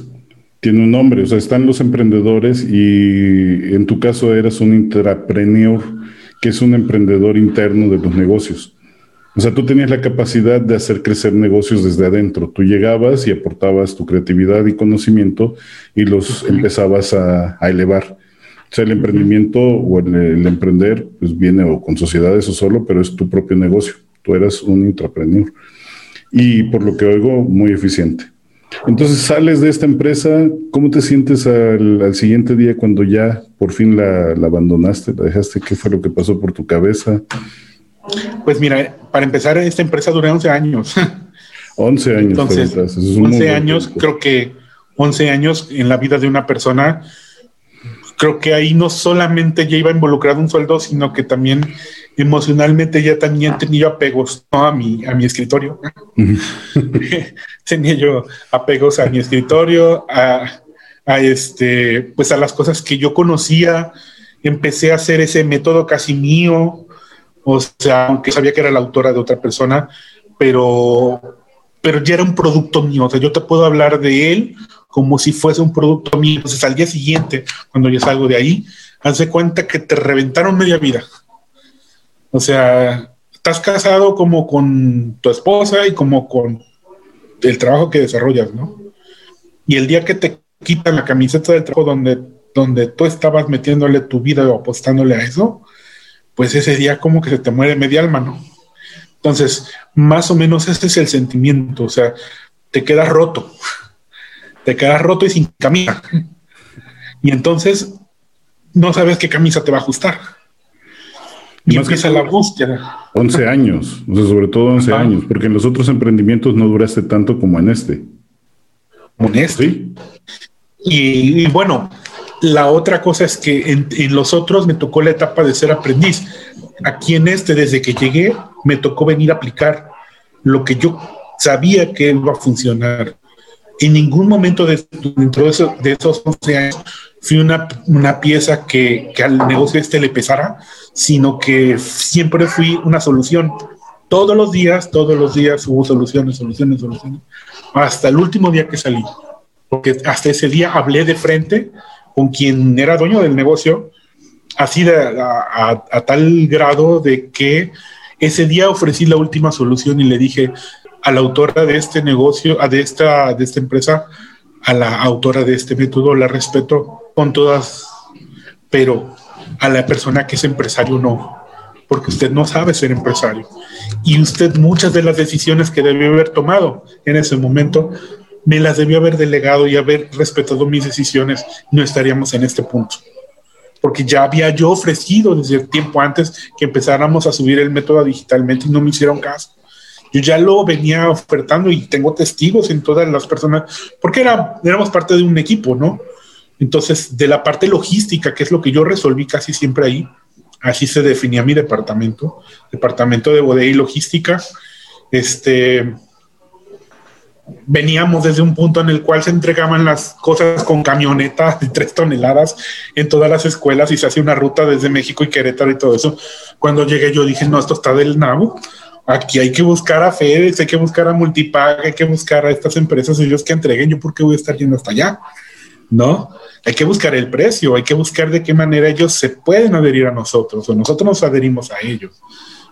tiene un nombre, o sea, están los emprendedores y en tu caso eras un intrapreneur, que es un emprendedor interno de los negocios. O sea, tú tenías la capacidad de hacer crecer negocios desde adentro. Tú llegabas y aportabas tu creatividad y conocimiento y los empezabas a, a elevar. O sea, el emprendimiento o el, emprender, pues viene o con sociedades o solo, pero es tu propio negocio. Tú eras un intrapreneur. Y por lo que oigo, muy eficiente. Entonces sales de esta empresa, ¿cómo te sientes al, siguiente día cuando ya por fin la, abandonaste, la dejaste? ¿Qué fue lo que pasó por tu cabeza? Pues mira, para empezar, esta empresa duró 11 años. 11 años. Entonces, 11 años, creo que 11 años en la vida de una persona creo que ahí no solamente ya iba involucrado un sueldo, sino que también emocionalmente ya también tenía apegos a, mi, a mi escritorio. tenía yo apegos a mi escritorio, a, a, este, pues a las cosas que yo conocía. Empecé a hacer ese método casi mío, o sea, aunque sabía que era la autora de otra persona, pero pero ya era un producto mío. O sea, yo te puedo hablar de él como si fuese un producto mío. Entonces, al día siguiente, cuando yo salgo de ahí, hace cuenta que te reventaron media vida. O sea, estás casado como con tu esposa y como con el trabajo que desarrollas, ¿no? Y el día que te quitan la camiseta del trabajo donde, donde tú estabas metiéndole tu vida o apostándole a eso, pues ese día como que se te muere media alma, ¿no? Entonces, más o menos ese es el sentimiento, o sea, te quedas roto, te quedas roto y sin camisa. Y entonces no sabes qué camisa te va a ajustar. Y empieza la búsqueda. 11 años, o sea, sobre todo 11 años, porque en los otros emprendimientos no duraste tanto como en este. Como en este. Sí. Y, bueno, la otra cosa es que en, en, los otros me tocó la etapa de ser aprendiz. Aquí en este, desde que llegué, me tocó venir a aplicar lo que yo sabía que iba a funcionar. En ningún momento de, dentro de, eso, de esos 11 años fui una, una pieza que, que, al negocio este le pesara, sino que siempre fui una solución. Todos los días, todos los días hubo soluciones, soluciones, soluciones, hasta el último día que salí. Porque hasta ese día hablé de frente con quien era dueño del negocio, así de, a, a tal grado de que ese día ofrecí la última solución y le dije a la autora de este negocio, a de esta, de esta empresa, a la autora de este método, la respeto con todas, pero a la persona que es empresario no, porque usted no sabe ser empresario. Y usted muchas de las decisiones que debió haber tomado en ese momento, me las debió haber delegado y haber respetado mis decisiones, no estaríamos en este punto. Porque ya había yo ofrecido desde el tiempo antes que empezáramos a subir el método digitalmente y no me hicieron caso. Yo ya lo venía ofertando y tengo testigos en todas las personas, porque era, éramos parte de un equipo, ¿no? Entonces, de la parte logística, que es lo que yo resolví casi siempre ahí, así se definía mi departamento, departamento de bodega y logística. Este, veníamos desde un punto en el cual se entregaban las cosas con camionetas de tres toneladas en todas las escuelas y se hace una ruta desde México y Querétaro y todo eso. Cuando llegué yo dije, no, esto está del nabo aquí hay que buscar a FedEx, hay que buscar a Multipag, hay que buscar a estas empresas, ellos que entreguen, yo por qué voy a estar yendo hasta allá, ¿no? Hay que buscar el precio, hay que buscar de qué manera ellos se pueden adherir a nosotros o nosotros nos adherimos a ellos,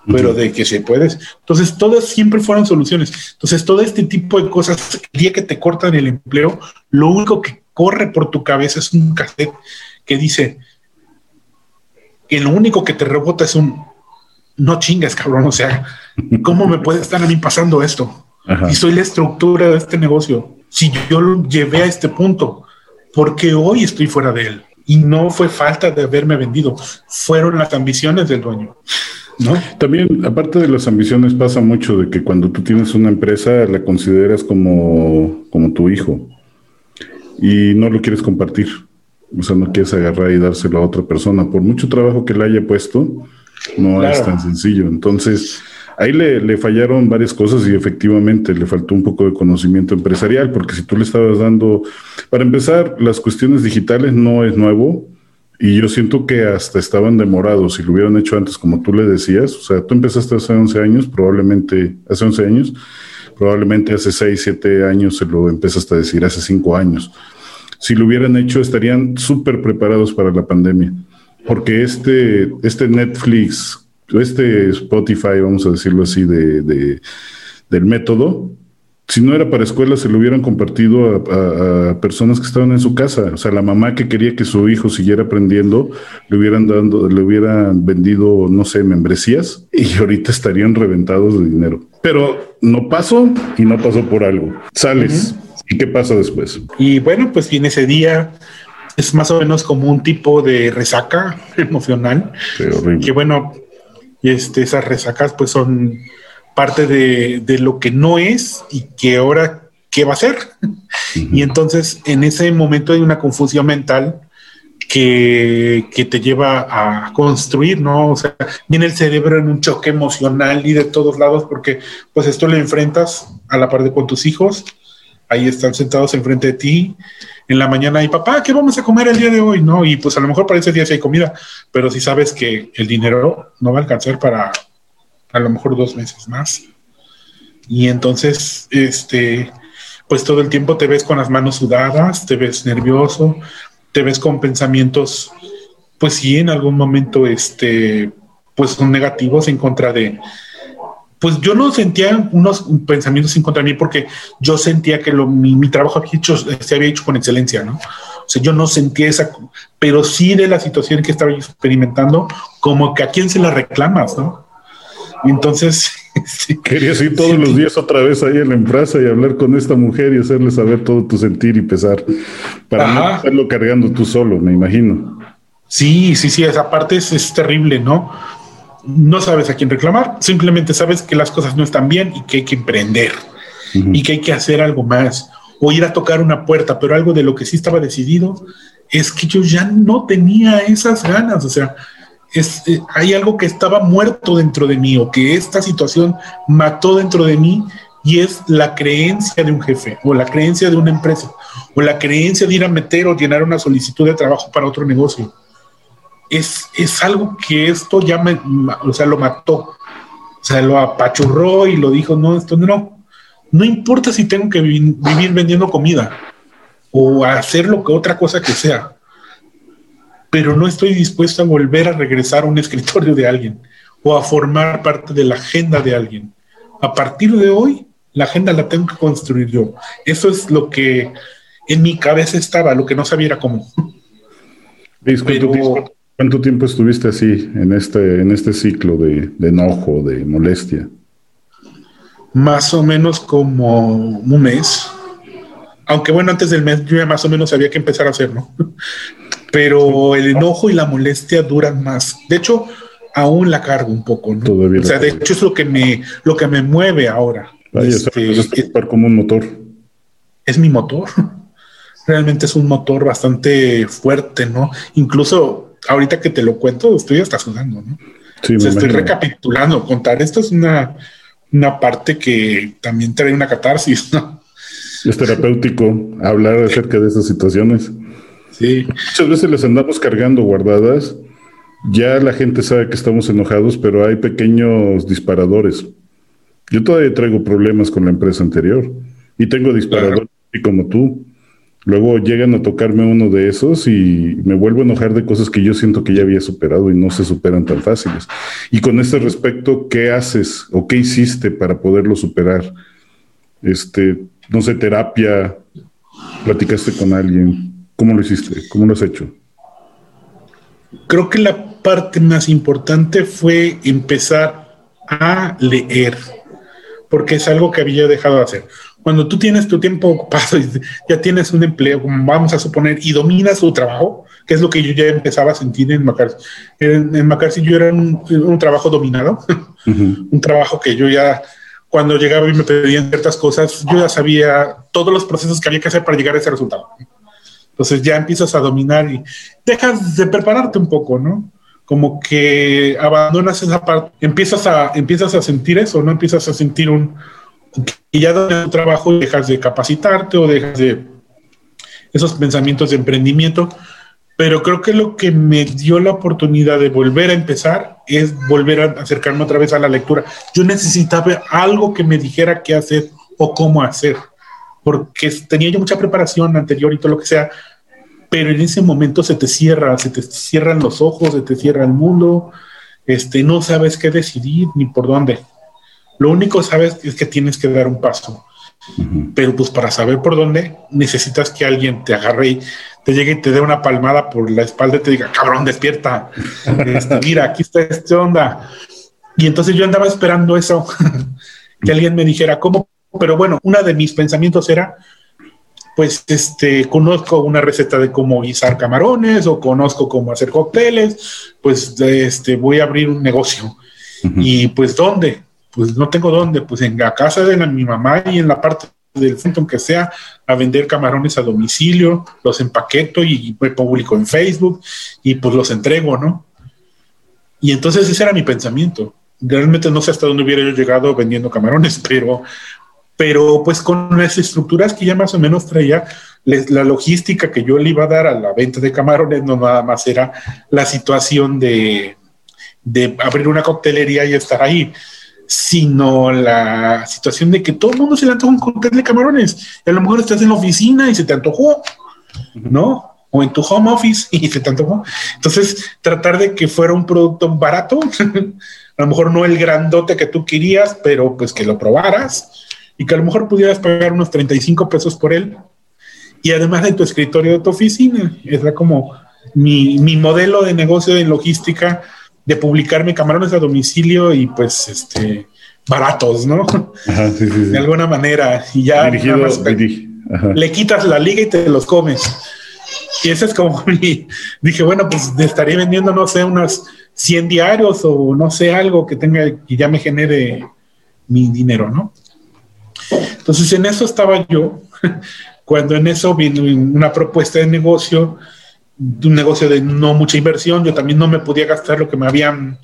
pero de que se puede. Entonces, todas siempre fueron soluciones. Entonces, todo este tipo de cosas, el día que te cortan el empleo, lo único que corre por tu cabeza es un cassette que dice que lo único que te rebota es un no chingas, cabrón, o sea, ¿cómo me puede estar a mí pasando esto? Y soy la estructura de este negocio. Si yo lo llevé a este punto, porque hoy estoy fuera de él. Y no fue falta de haberme vendido, fueron las ambiciones del dueño. ¿No? También, aparte de las ambiciones, pasa mucho de que cuando tú tienes una empresa la consideras como, como tu hijo y no lo quieres compartir. O sea, no quieres agarrar y dárselo a otra persona. Por mucho trabajo que le haya puesto, no es tan sencillo. Entonces, ahí le, fallaron varias cosas y efectivamente le faltó un poco de conocimiento empresarial, porque si tú le estabas dando, para empezar, las cuestiones digitales no es nuevo. Y yo siento que hasta estaban demorados, si lo hubieran hecho antes, como tú le decías, o sea, tú empezaste hace 11 años, probablemente, hace 11 años, probablemente hace 6, 7 años se lo empezaste a decir, hace 5 años. Si lo hubieran hecho, estarían súper preparados para la pandemia porque este, este Netflix, este Spotify, vamos a decirlo así, de, del método, si no era para escuelas, se lo hubieran compartido a, personas que estaban en su casa. O sea, la mamá que quería que su hijo siguiera aprendiendo, le hubieran dando, le hubieran vendido, no sé, membresías y ahorita estarían reventados de dinero. Pero no pasó y no pasó por algo. Sales. ¿Y qué pasa después? Y bueno, pues viene ese día, es más o menos como un tipo de resaca emocional. que bueno, este, esas resacas pues son parte de, lo que no es y que ahora qué va a ser. Y entonces en ese momento hay una confusión mental que, que, te lleva a construir, ¿no? O sea, viene el cerebro en un choque emocional y de todos lados porque pues esto le enfrentas a la par de con tus hijos, ahí están sentados enfrente de ti, en la mañana y papá, ¿qué vamos a comer el día de hoy? No, y pues a lo mejor para ese día sí hay comida, pero si sabes que el dinero no va a alcanzar para a lo mejor dos meses más. Y entonces, este, pues todo el tiempo te ves con las manos sudadas, te ves nervioso, te ves con pensamientos, pues sí, en algún momento, este, pues son negativos en contra de, pues yo no sentía unos pensamientos en contra de mí porque yo sentía que lo, mi, trabajo había hecho, se había hecho con excelencia, ¿no? O sea, yo no sentía esa, pero sí de la situación que estaba experimentando, como que a quién se la reclamas, ¿no? Entonces... Sí, Querías ir todos los días otra vez ahí en la empresa y hablar con esta mujer y hacerle saber todo tu sentir y pesar, para no estarlo cargando tú solo, me imagino. Sí, sí, sí, esa parte es, es terrible, ¿no? No sabes a quién reclamar, simplemente sabes que las cosas no están bien y que hay que emprender y que hay que hacer algo más o ir a tocar una puerta, pero algo de lo que sí estaba decidido es que yo ya no tenía esas ganas, o sea, es, eh, hay algo que estaba muerto dentro de mí o que esta situación mató dentro de mí y es la creencia de un jefe o la creencia de una empresa o la creencia de ir a meter o llenar una solicitud de trabajo para otro negocio es, es algo que esto ya me, o sea, lo mató, o sea, lo apachurró y lo dijo, no, esto no, no importa si tengo que vivir vendiendo comida o hacer lo que otra cosa que sea, pero no estoy dispuesto a volver a regresar a un escritorio de alguien o a formar parte de la agenda de alguien. A partir de hoy, la agenda la tengo que construir yo. Eso es lo que en mi cabeza estaba, lo que no sabía era cómo. Pero, ¿Cuánto tiempo estuviste así en este, en este ciclo de, enojo, de molestia? Más o menos como un mes. Aunque bueno, antes del mes yo ya más o menos sabía que empezar a hacerlo. Pero el enojo y la molestia duran más. De hecho, aún la cargo un poco, ¿no? o sea, de hecho es lo que me, lo que me mueve ahora. este, es, como un motor. Es mi motor. Realmente es un motor bastante fuerte, ¿no? Incluso ahorita que te lo cuento, estoy hasta sudando, ¿no? Sí, estoy recapitulando. Contar esto es una, una parte que también trae una catarsis, ¿no? Es terapéutico hablar acerca de esas situaciones. Sí. Muchas veces les andamos cargando guardadas. Ya la gente sabe que estamos enojados, pero hay pequeños disparadores. Yo todavía traigo problemas con la empresa anterior y tengo disparadores y como tú. Luego llegan a tocarme uno de esos y me vuelvo a enojar de cosas que yo siento que ya había superado y no se superan tan fáciles. Y con este respecto, ¿qué haces o qué hiciste para poderlo superar? Este, no sé, terapia, platicaste con alguien, ¿cómo lo hiciste? ¿Cómo lo has hecho? Creo que la parte más importante fue empezar a leer, porque es algo que había dejado de hacer cuando tú tienes tu tiempo ocupado y ya tienes un empleo, vamos a suponer, y dominas tu trabajo, que es lo que yo ya empezaba a sentir en McCarthy. En, en yo era un, trabajo dominado, un trabajo que yo ya, cuando llegaba y me pedían ciertas cosas, yo ya sabía todos los procesos que había que hacer para llegar a ese resultado. Entonces ya empiezas a dominar y dejas de prepararte un poco, ¿no? Como que abandonas esa parte, empiezas a, empiezas a sentir eso, ¿no? Empiezas a sentir un, y ya de tu trabajo dejas de capacitarte o dejas de esos pensamientos de emprendimiento, pero creo que lo que me dio la oportunidad de volver a empezar es volver a acercarme otra vez a la lectura. Yo necesitaba algo que me dijera qué hacer o cómo hacer, porque tenía yo mucha preparación anterior y todo lo que sea, pero en ese momento se te cierra, se te cierran los ojos, se te cierra el mundo, este, no sabes qué decidir ni por dónde. Lo único sabes es que tienes que dar un paso. Pero pues para saber por dónde necesitas que alguien te agarre y te llegue y te dé una palmada por la espalda y te diga, cabrón, despierta. Este, mira, aquí está esta onda. Y entonces yo andaba esperando eso, que alguien me dijera cómo. Pero bueno, uno de mis pensamientos era, pues, este, conozco una receta de cómo guisar camarones o conozco cómo hacer cócteles, pues, este, voy a abrir un negocio. Y pues, ¿dónde? Pues no tengo dónde, pues en la casa de mi mamá y en la parte del centro, aunque sea, a vender camarones a domicilio, los empaqueto y publico en Facebook y pues los entrego, ¿no? Y entonces ese era mi pensamiento. Realmente no sé hasta dónde hubiera yo llegado vendiendo camarones, pero, pero pues con las estructuras que ya más o menos traía, la logística que yo le iba a dar a la venta de camarones no nada más era la situación de, de abrir una coctelería y estar ahí, sino la situación de que todo el mundo se le antoja un cóctel de camarones. Y a lo mejor estás en la oficina y se te antojó, ¿no? O en tu home office y se te antojó. Entonces, tratar de que fuera un producto barato, a lo mejor no el grandote que tú querías, pero pues que lo probaras y que a lo mejor pudieras pagar unos 35 pesos por él. Y además en tu escritorio de tu oficina, era como mi, mi modelo de negocio en logística de publicarme camarones a domicilio y pues este baratos, ¿no? De alguna manera. Y ya le quitas la liga y te los comes. Y ese es como mi, dije, bueno, pues estaría vendiendo, no sé, unos 100 diarios o no sé, algo que tenga, que ya me genere mi dinero, ¿no? Entonces en eso estaba yo, cuando en eso vino una propuesta de negocio un negocio de no mucha inversión, yo también no me podía gastar lo que me habían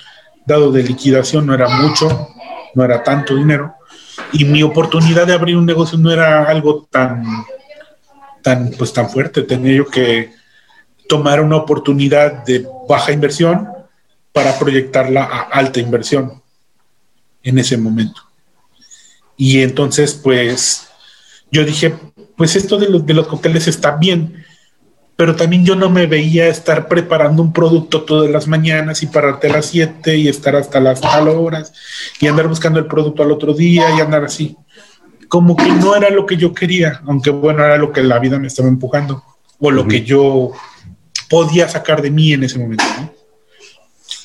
dado de liquidación, no era mucho, no era tanto dinero, y mi oportunidad de abrir un negocio no era algo tan, tan, pues tan fuerte, tenía yo que tomar una oportunidad de baja inversión para proyectarla a alta inversión en ese momento. Y entonces, pues, yo dije, pues esto de los, de los cócteles está bien, pero también yo no me veía estar preparando un producto todas las mañanas y pararte a las 7 y estar hasta las tal horas y andar buscando el producto al otro día y andar así. Como que no era lo que yo quería, aunque bueno, era lo que la vida me estaba empujando o lo que yo podía sacar de mí en ese momento.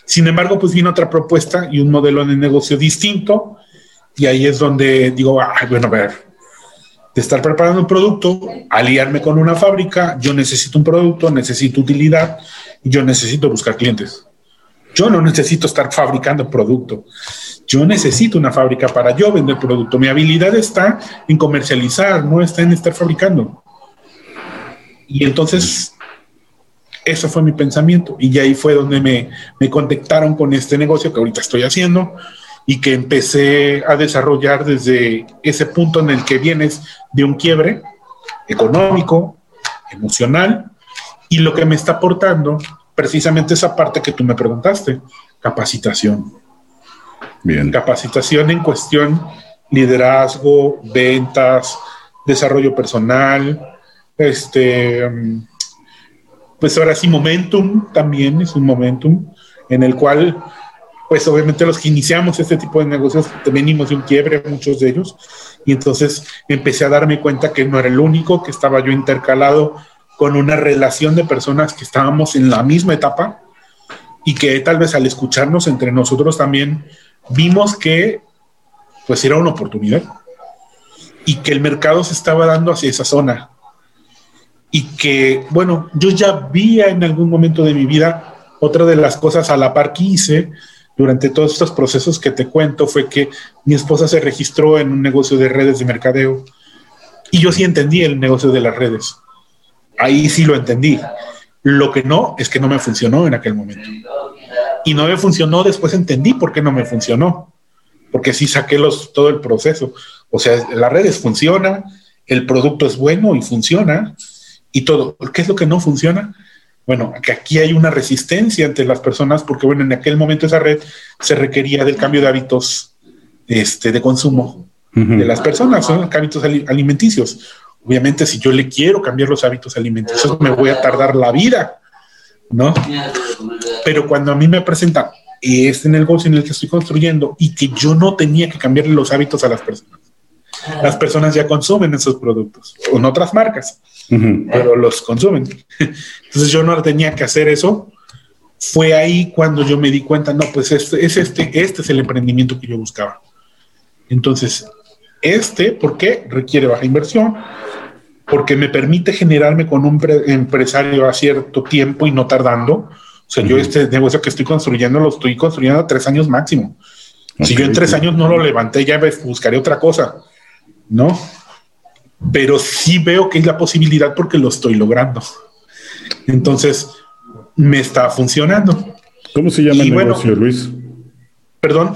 Sin embargo, pues vino otra propuesta y un modelo de negocio distinto y ahí es donde digo, bueno, a ver, de estar preparando un producto, aliarme con una fábrica, yo necesito un producto, necesito utilidad yo necesito buscar clientes. Yo no necesito estar fabricando producto. Yo necesito una fábrica para yo vender producto. Mi habilidad está en comercializar, no está en estar fabricando. Y entonces, eso fue mi pensamiento. Y ahí fue donde me, me contactaron con este negocio que ahorita estoy haciendo y que empecé a desarrollar desde ese punto en el que vienes de un quiebre económico, emocional, y lo que me está aportando precisamente esa parte que tú me preguntaste, capacitación. Bien. Capacitación en cuestión liderazgo, ventas, desarrollo personal, este, pues ahora sí, momentum también es un momentum en el cual pues obviamente los que iniciamos este tipo de negocios venimos de un quiebre, muchos de ellos, y entonces empecé a darme cuenta que no era el único, que estaba yo intercalado con una relación de personas que estábamos en la misma etapa y que tal vez al escucharnos entre nosotros también vimos que pues era una oportunidad y que el mercado se estaba dando hacia esa zona y que bueno, yo ya vi en algún momento de mi vida otra de las cosas a la par que hice durante todos estos procesos que te cuento fue que mi esposa se registró en un negocio de redes de mercadeo y yo sí entendí el negocio de las redes. Ahí sí lo entendí. Lo que no es que no me funcionó en aquel momento. Y no me funcionó, después entendí por qué no me funcionó. Porque sí saqué los, todo el proceso. O sea, las redes funcionan, el producto es bueno y funciona y todo. ¿Qué es lo que no funciona? Bueno, que aquí hay una resistencia entre las personas porque, bueno, en aquel momento esa red se requería del cambio de hábitos este, de consumo de las personas, son hábitos alimenticios. Obviamente, si yo le quiero cambiar los hábitos alimenticios, me voy a tardar la vida, ¿no? Pero cuando a mí me presentan este negocio en el que estoy construyendo y que yo no tenía que cambiarle los hábitos a las personas, las personas ya consumen esos productos, con otras marcas pero los consumen. Entonces yo no tenía que hacer eso. Fue ahí cuando yo me di cuenta, no, pues este es este, este es el emprendimiento que yo buscaba. Entonces, este, ¿por qué? Requiere baja inversión, porque me permite generarme con un empresario a cierto tiempo y no tardando. O sea, yo este negocio que estoy construyendo lo estoy construyendo a tres años máximo. si yo en tres años no lo levanté, ya buscaré otra cosa, ¿no? pero sí veo que es la posibilidad porque lo estoy logrando. Entonces, me está funcionando. ¿Cómo se llama el negocio, Luis? Perdón,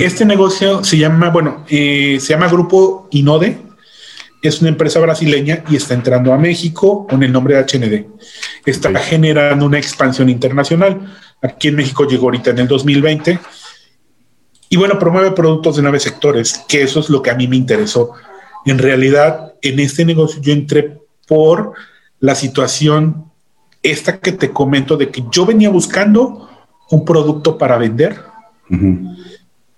este negocio se llama, bueno, eh, se llama Grupo Inode, es una empresa brasileña y está entrando a México con el nombre de HND. Está generando una expansión internacional. Aquí en México llegó ahorita en el 2020 Y bueno, promueve productos de nueve sectores, que eso es lo que a mí me interesó. En realidad, en este negocio yo entré por la situación esta que te comento de que yo venía buscando un producto para vender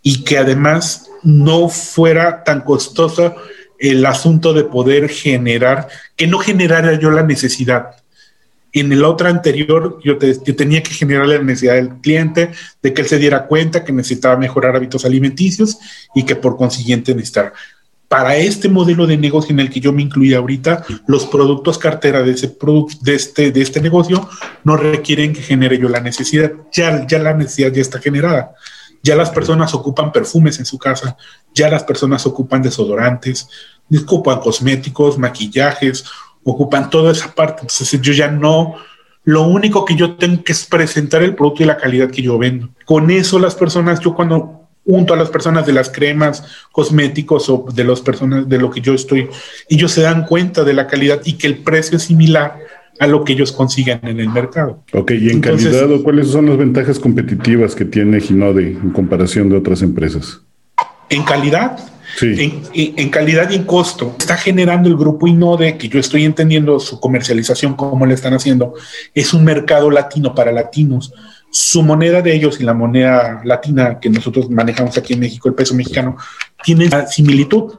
y que además no fuera tan costoso el asunto de poder generar, que no generara yo la necesidad. En el otro anterior, yo, tenía que generar la necesidad del cliente de que él se diera cuenta que necesitaba mejorar hábitos alimenticios y que por consiguiente necesitara. Para este modelo de negocio en el que yo me incluí ahorita, los productos cartera de, ese de, este, de este negocio no requieren que genere yo la necesidad. Ya, ya la necesidad ya está generada. Ya las personas ocupan perfumes en su casa, ya las personas ocupan desodorantes, ocupan cosméticos, maquillajes, ocupan toda esa parte. Entonces yo ya no, lo único que yo tengo que es presentar el producto y la calidad que yo vendo. Con eso las personas, yo cuando junto a las personas de las cremas, cosméticos o de las personas de lo que yo estoy, ellos se dan cuenta de la calidad y que el precio es similar a lo que ellos consiguen en el mercado. Ok, y en calidad, ¿cuáles son las ventajas competitivas que tiene Ginode en comparación de otras empresas? En calidad, en, calidad y en costo, está generando el grupo Inode, que yo estoy entendiendo su comercialización, cómo le están haciendo, es un mercado latino para latinos. Su moneda de ellos y la moneda latina que nosotros manejamos aquí en México, el peso mexicano, tienen similitud.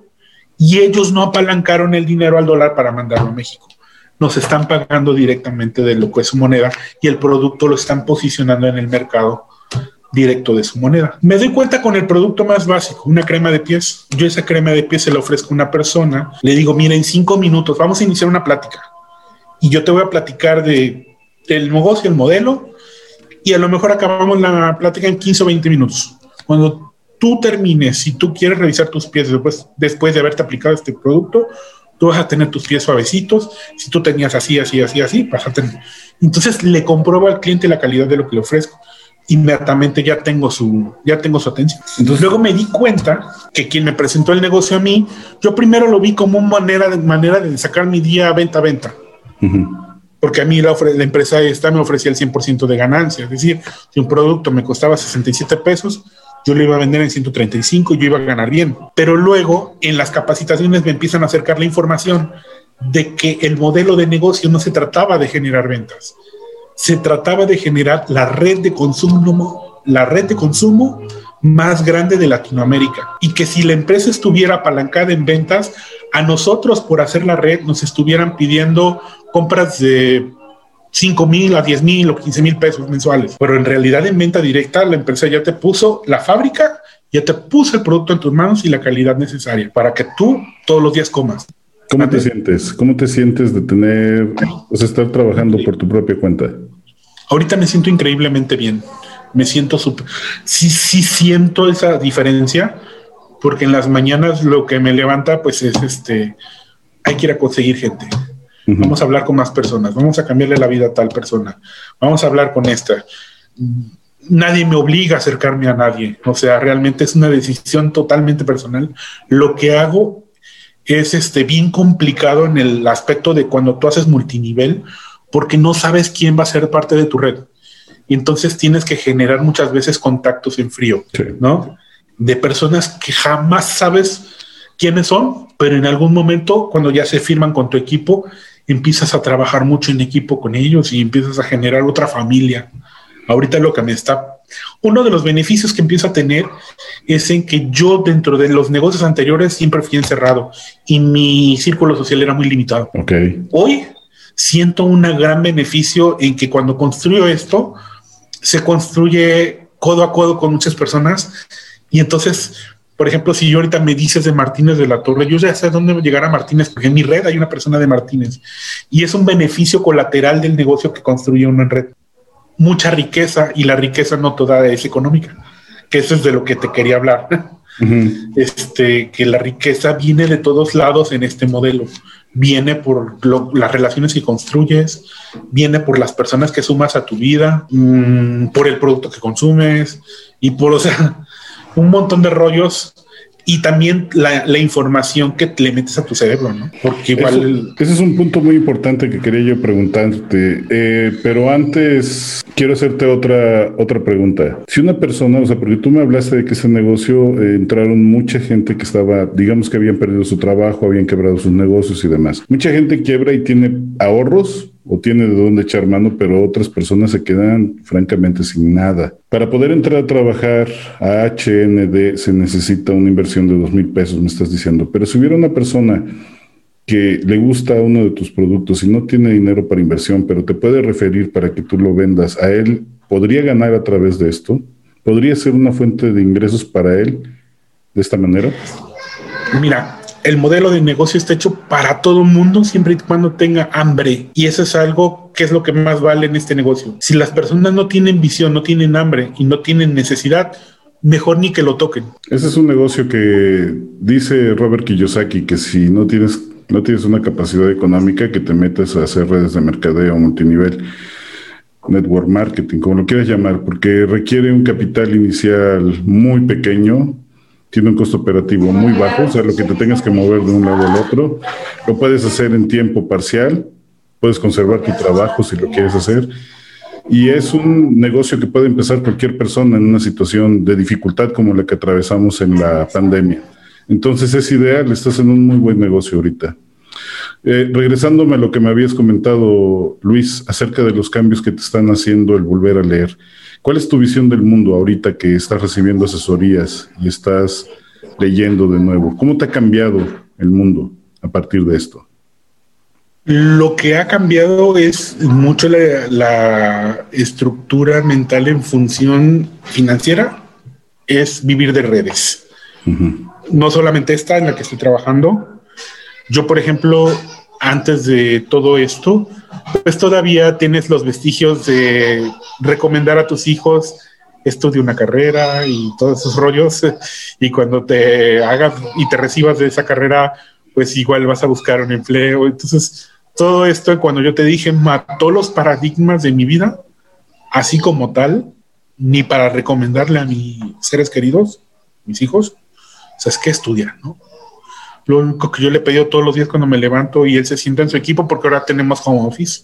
Y ellos no apalancaron el dinero al dólar para mandarlo a México. Nos están pagando directamente de lo que es su moneda y el producto lo están posicionando en el mercado directo de su moneda. Me doy cuenta con el producto más básico, una crema de pies. Yo esa crema de pies se la ofrezco a una persona, le digo, mira, en cinco minutos vamos a iniciar una plática y yo te voy a platicar de el negocio, el modelo y a lo mejor acabamos la plática en 15 o 20 minutos. Cuando tú termines, si tú quieres revisar tus pies después, después de haberte aplicado este producto, tú vas a tener tus pies suavecitos. Si tú tenías así, así, así, así, vas a tener. Entonces le compruebo al cliente la calidad de lo que le ofrezco inmediatamente ya tengo su, ya tengo su atención. Entonces luego me di cuenta que quien me presentó el negocio a mí, yo primero lo vi como una manera de, manera de sacar mi día venta a venta. Porque a mí la, la, empresa esta me ofrecía el 100% de ganancia. Es decir, si un producto me costaba 67 pesos, yo lo iba a vender en 135 y yo iba a ganar bien. Pero luego en las capacitaciones me empiezan a acercar la información de que el modelo de negocio no se trataba de generar ventas, se trataba de generar la red de consumo, la red de consumo más grande de Latinoamérica y que si la empresa estuviera apalancada en ventas, a nosotros por hacer la red nos estuvieran pidiendo compras de 5 mil a 10 mil o 15 mil pesos mensuales. Pero en realidad en venta directa la empresa ya te puso la fábrica, ya te puso el producto en tus manos y la calidad necesaria para que tú todos los días comas. ¿Cómo te sientes? ¿Cómo te sientes de tener, pues estar trabajando por tu propia cuenta? Ahorita me siento increíblemente bien. Me siento súper. Sí, sí siento esa diferencia, porque en las mañanas lo que me levanta, pues es este. Hay que ir a conseguir gente. Vamos a hablar con más personas. Vamos a cambiarle la vida a tal persona. Vamos a hablar con esta. Nadie me obliga a acercarme a nadie. O sea, realmente es una decisión totalmente personal. Lo que hago es este, bien complicado en el aspecto de cuando tú haces multinivel, porque no sabes quién va a ser parte de tu red. Y entonces tienes que generar muchas veces contactos en frío, ¿no? De personas que jamás sabes quiénes son, pero en algún momento, cuando ya se firman con tu equipo, empiezas a trabajar mucho en equipo con ellos y empiezas a generar otra familia. Ahorita lo que me está uno de los beneficios que empiezo a tener es en que yo dentro de los negocios anteriores siempre fui encerrado y mi círculo social era muy limitado. Okay. Hoy siento un gran beneficio en que cuando construyo esto, se construye codo a codo con muchas personas y entonces por ejemplo, si yo ahorita me dices de Martínez de la Torre, yo ya sé dónde llegar a Martínez, porque en mi red hay una persona de Martínez y es un beneficio colateral del negocio que construye en red mucha riqueza y la riqueza no toda es económica, que eso es de lo que te quería hablar. Este, que la riqueza viene de todos lados en este modelo. Viene por las relaciones que construyes, viene por las personas que sumas a tu vida, mm, por el producto que consumes y por, o sea, un montón de rollos y también la, información que le metes a tu cerebro, ¿no? Porque igual... ese es un punto muy importante que quería yo preguntarte, eh, pero antes quiero hacerte otra, otra pregunta. Si una persona, o sea, porque tú me hablaste de que ese negocio eh, entraron mucha gente que estaba, digamos que habían perdido su trabajo, habían quebrado sus negocios y demás. Mucha gente quiebra y tiene ahorros o tiene de dónde echar mano, pero otras personas se quedan francamente sin nada. Para poder entrar a trabajar a HND se necesita una inversión de dos mil pesos, me estás diciendo. Pero si hubiera una persona que le gusta uno de tus productos y no tiene dinero para inversión, pero te puede referir para que tú lo vendas, a él podría ganar a través de esto, podría ser una fuente de ingresos para él de esta manera. Mira, el modelo de negocio está hecho para todo mundo siempre y cuando tenga hambre. Y eso es algo que es lo que más vale en este negocio. Si las personas no tienen visión, no tienen hambre y no tienen necesidad, mejor ni que lo toquen. Ese es un negocio que dice Robert Kiyosaki que si no tienes, no tienes una capacidad económica, que te metes a hacer redes de mercadeo multinivel network marketing, como lo quieras llamar, porque requiere un capital inicial muy pequeño, tiene un costo operativo muy bajo, o sea, lo que te tengas que mover de un lado al otro, lo puedes hacer en tiempo parcial, puedes conservar tu trabajo si lo quieres hacer, y es un negocio que puede empezar cualquier persona en una situación de dificultad como la que atravesamos en la pandemia. Entonces es ideal, estás en un muy buen negocio ahorita. Eh, regresándome a lo que me habías comentado, Luis, acerca de los cambios que te están haciendo el volver a leer. ¿Cuál es tu visión del mundo ahorita que estás recibiendo asesorías y estás leyendo de nuevo? ¿Cómo te ha cambiado el mundo a partir de esto? Lo que ha cambiado es mucho la, estructura mental en función financiera, es vivir de redes. No solamente esta en la que estoy trabajando. Yo, por ejemplo, antes de todo esto, pues todavía tienes los vestigios de recomendar a tus hijos estudia una carrera y todos esos rollos. Y cuando te hagas y te recibas de esa carrera pues igual vas a buscar un empleo. Entonces todo esto cuando yo te dije mató los paradigmas de mi vida así como tal ni para recomendarle a mis seres queridos mis hijos. O es que estudiar no lo único que yo le pedí todos los días cuando me levanto y él se sienta en su equipo, porque ahora tenemos home office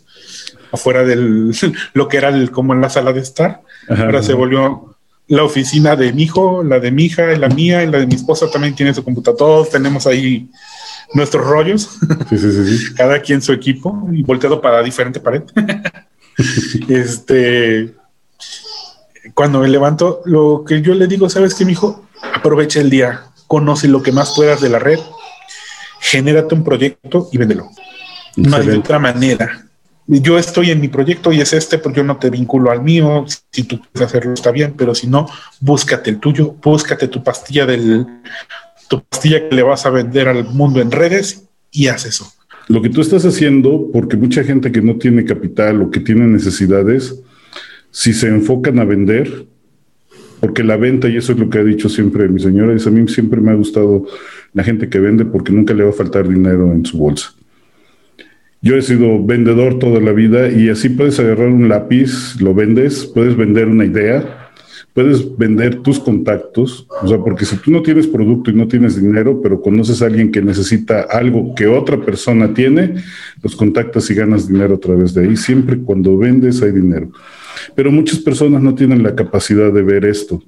afuera del lo que era el, como en la sala de estar. ahora se volvió la oficina de mi hijo, la de mi hija, la mía y la de mi esposa también tiene su computadora. Todos tenemos ahí nuestros rollos, sí, sí, sí, cada quien su equipo y volteado para diferente pared. este, cuando me levanto, lo que yo le digo, sabes que mi hijo, aprovecha el día, conoce lo que más puedas de la red genérate un proyecto y véndelo. No hay de otra manera. Yo estoy en mi proyecto y es este, porque yo no te vinculo al mío. Si tú quieres hacerlo, está bien, pero si no, búscate el tuyo, búscate tu pastilla del, tu pastilla que le vas a vender al mundo en redes y haz eso. Lo que tú estás haciendo, porque mucha gente que no tiene capital o que tiene necesidades, si se enfocan a vender, porque la venta, y eso es lo que ha dicho siempre mi señora, es a mí siempre me ha gustado la gente que vende porque nunca le va a faltar dinero en su bolsa. Yo he sido vendedor toda la vida y así puedes agarrar un lápiz, lo vendes, puedes vender una idea, puedes vender tus contactos, o sea, porque si tú no tienes producto y no tienes dinero, pero conoces a alguien que necesita algo que otra persona tiene, los contactas y ganas dinero a través de ahí. Siempre cuando vendes hay dinero. Pero muchas personas no tienen la capacidad de ver esto.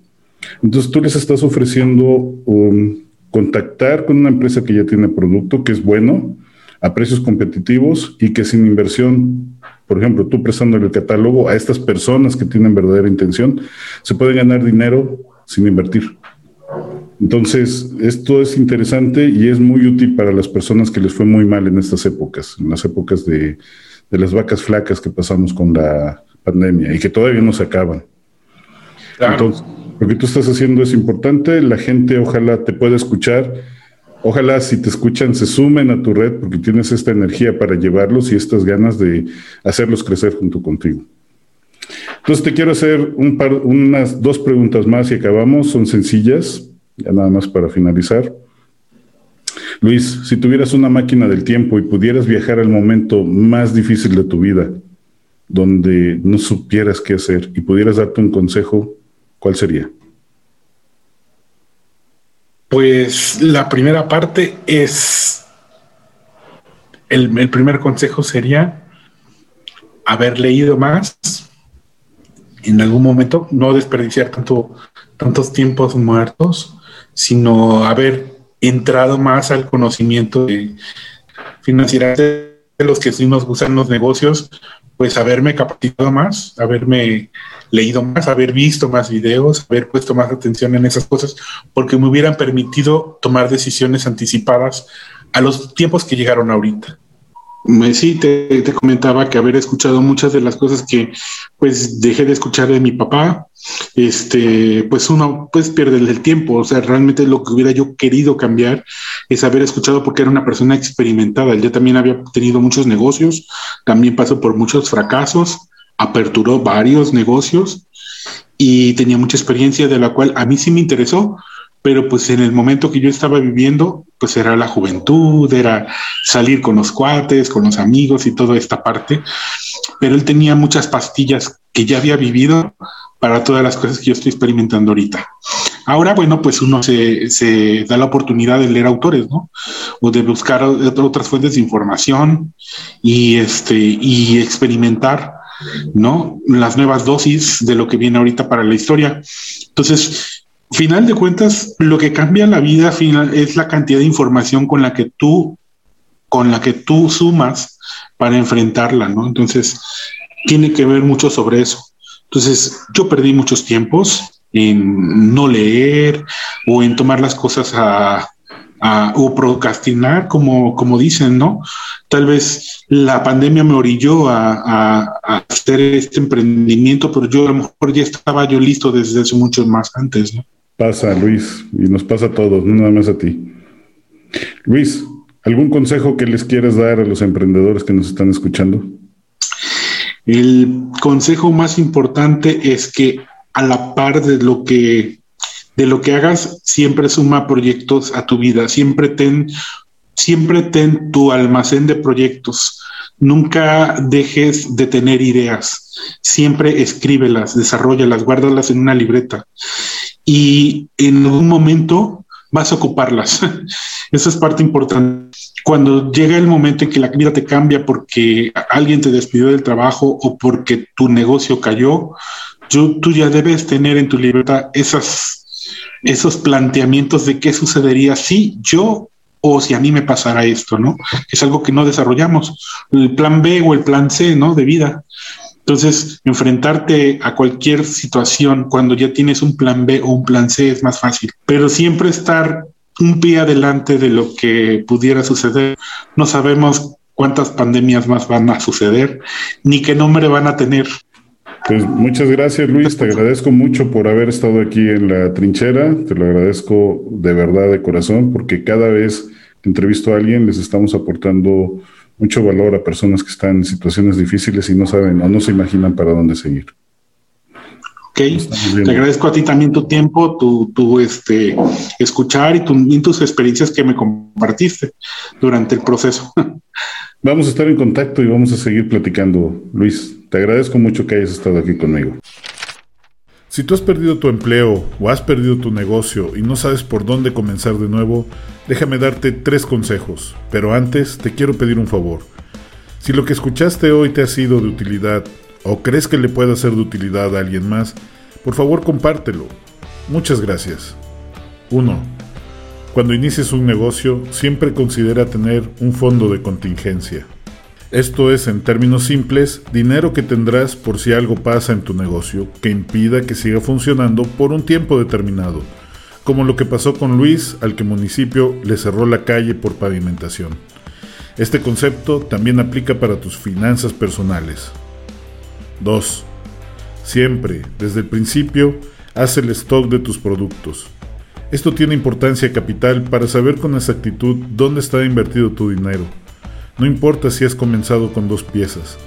Entonces tú les estás ofreciendo un contactar con una empresa que ya tiene producto, que es bueno, a precios competitivos y que sin inversión, por ejemplo, tú prestándole el catálogo a estas personas que tienen verdadera intención, se puede ganar dinero sin invertir. Entonces, esto es interesante y es muy útil para las personas que les fue muy mal en estas épocas, en las épocas de, de las vacas flacas que pasamos con la pandemia y que todavía no se acaban. Entonces, lo que tú estás haciendo es importante, la gente ojalá te pueda escuchar, ojalá si te escuchan se sumen a tu red porque tienes esta energía para llevarlos y estas ganas de hacerlos crecer junto contigo. Entonces te quiero hacer un par, unas dos preguntas más y acabamos, son sencillas, ya nada más para finalizar. Luis, si tuvieras una máquina del tiempo y pudieras viajar al momento más difícil de tu vida, donde no supieras qué hacer y pudieras darte un consejo, ¿cuál sería? Pues la primera parte es, el, primer consejo sería haber leído más en algún momento, no desperdiciar tanto, tantos tiempos muertos, sino haber entrado más al conocimiento de financiera de los que sí nos gustan los negocios, pues haberme capacitado más, haberme leído más, haber visto más videos, haber puesto más atención en esas cosas, porque me hubieran permitido tomar decisiones anticipadas a los tiempos que llegaron ahorita. Sí, te, te, comentaba que haber escuchado muchas de las cosas que pues dejé de escuchar de mi papá, este, pues uno pues pierde el tiempo, o sea, realmente lo que hubiera yo querido cambiar es haber escuchado porque era una persona experimentada, él ya también había tenido muchos negocios, también pasó por muchos fracasos, aperturó varios negocios y tenía mucha experiencia de la cual a mí sí me interesó, pero pues en el momento que yo estaba viviendo, pues era la juventud, era salir con los cuates, con los amigos y toda esta parte, pero él tenía muchas pastillas que ya había vivido para todas las cosas que yo estoy experimentando ahorita. Ahora, bueno, pues uno se, da la oportunidad de leer autores, ¿no? O de buscar otras fuentes de información y, este, y experimentar, ¿no? Las nuevas dosis de lo que viene ahorita para la historia. Entonces, final de cuentas, lo que cambia la vida final es la cantidad de información con la que tú, con la que tú sumas para enfrentarla, ¿no? Entonces, tiene que ver mucho sobre eso. Entonces, yo perdí muchos tiempos en no leer o en tomar las cosas a, o procrastinar, como, como dicen, ¿no? Tal vez la pandemia me orilló a, a, hacer este emprendimiento, pero yo a lo mejor ya estaba yo listo desde hace mucho más antes, ¿no? Pasa, Luis, y nos pasa a todos, no nada más a ti. Luis, ¿algún consejo que les quieras dar a los emprendedores que nos están escuchando? El consejo más importante es que a la par de lo que de lo que hagas, siempre suma proyectos a tu vida, siempre ten siempre ten tu almacén de proyectos. Nunca dejes de tener ideas. Siempre escríbelas, desarrollalas, guárdalas en una libreta y en algún momento vas a ocuparlas. Esa es parte importante. Cuando llega el momento en que la vida te cambia porque alguien te despidió del trabajo o porque tu negocio cayó, tú ya debes tener en tu libertad esas, esos planteamientos de qué sucedería si yo o si a mí me pasara esto, ¿no? Es algo que no desarrollamos. El plan B o el plan C, ¿no? De vida. Entonces, enfrentarte a cualquier situación cuando ya tienes un plan B o un plan C es más fácil, pero siempre estar un pie adelante de lo que pudiera suceder. No sabemos cuántas pandemias más van a suceder, ni qué nombre van a tener. Pues muchas gracias Luis, te agradezco mucho por haber estado aquí en la trinchera, te lo agradezco de verdad de corazón, porque cada vez que entrevisto a alguien les estamos aportando mucho valor a personas que están en situaciones difíciles y no saben o no se imaginan para dónde seguir. Ok, te agradezco a ti también tu tiempo, tu, tu este, escuchar y, tu, y tus experiencias que me compartiste durante el proceso. Vamos a estar en contacto y vamos a seguir platicando. Luis, te agradezco mucho que hayas estado aquí conmigo. Si tú has perdido tu empleo o has perdido tu negocio y no sabes por dónde comenzar de nuevo, déjame darte tres consejos, pero antes te quiero pedir un favor. Si lo que escuchaste hoy te ha sido de utilidad o crees que le pueda ser de utilidad a alguien más, por favor compártelo. Muchas gracias. 1. Cuando inicies un negocio, siempre considera tener un fondo de contingencia. Esto es, en términos simples, dinero que tendrás por si algo pasa en tu negocio que impida que siga funcionando por un tiempo determinado, como lo que pasó con Luis al que municipio le cerró la calle por pavimentación. Este concepto también aplica para tus finanzas personales. 2. Siempre, desde el principio, haz el stock de tus productos. Esto tiene importancia capital para saber con exactitud dónde está invertido tu dinero no importa si has comenzado con dos piezas.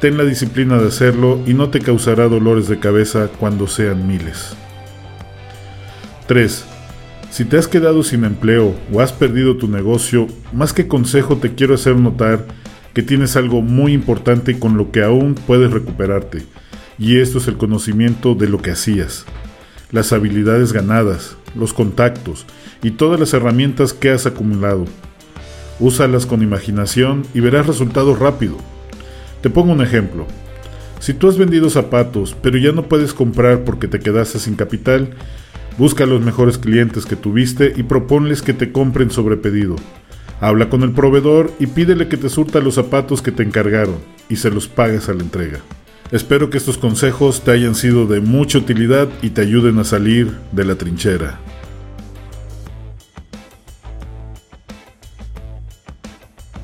Ten la disciplina de hacerlo y no te causará dolores de cabeza cuando sean miles. 3. Si te has quedado sin empleo o has perdido tu negocio, más que consejo te quiero hacer notar que tienes algo muy importante con lo que aún puedes recuperarte, y esto es el conocimiento de lo que hacías, las habilidades ganadas, los contactos y todas las herramientas que has acumulado. Úsalas con imaginación y verás resultados rápido. Te pongo un ejemplo. Si tú has vendido zapatos, pero ya no puedes comprar porque te quedaste sin capital, busca a los mejores clientes que tuviste y proponles que te compren sobre pedido. Habla con el proveedor y pídele que te surta los zapatos que te encargaron y se los pagues a la entrega. Espero que estos consejos te hayan sido de mucha utilidad y te ayuden a salir de la trinchera.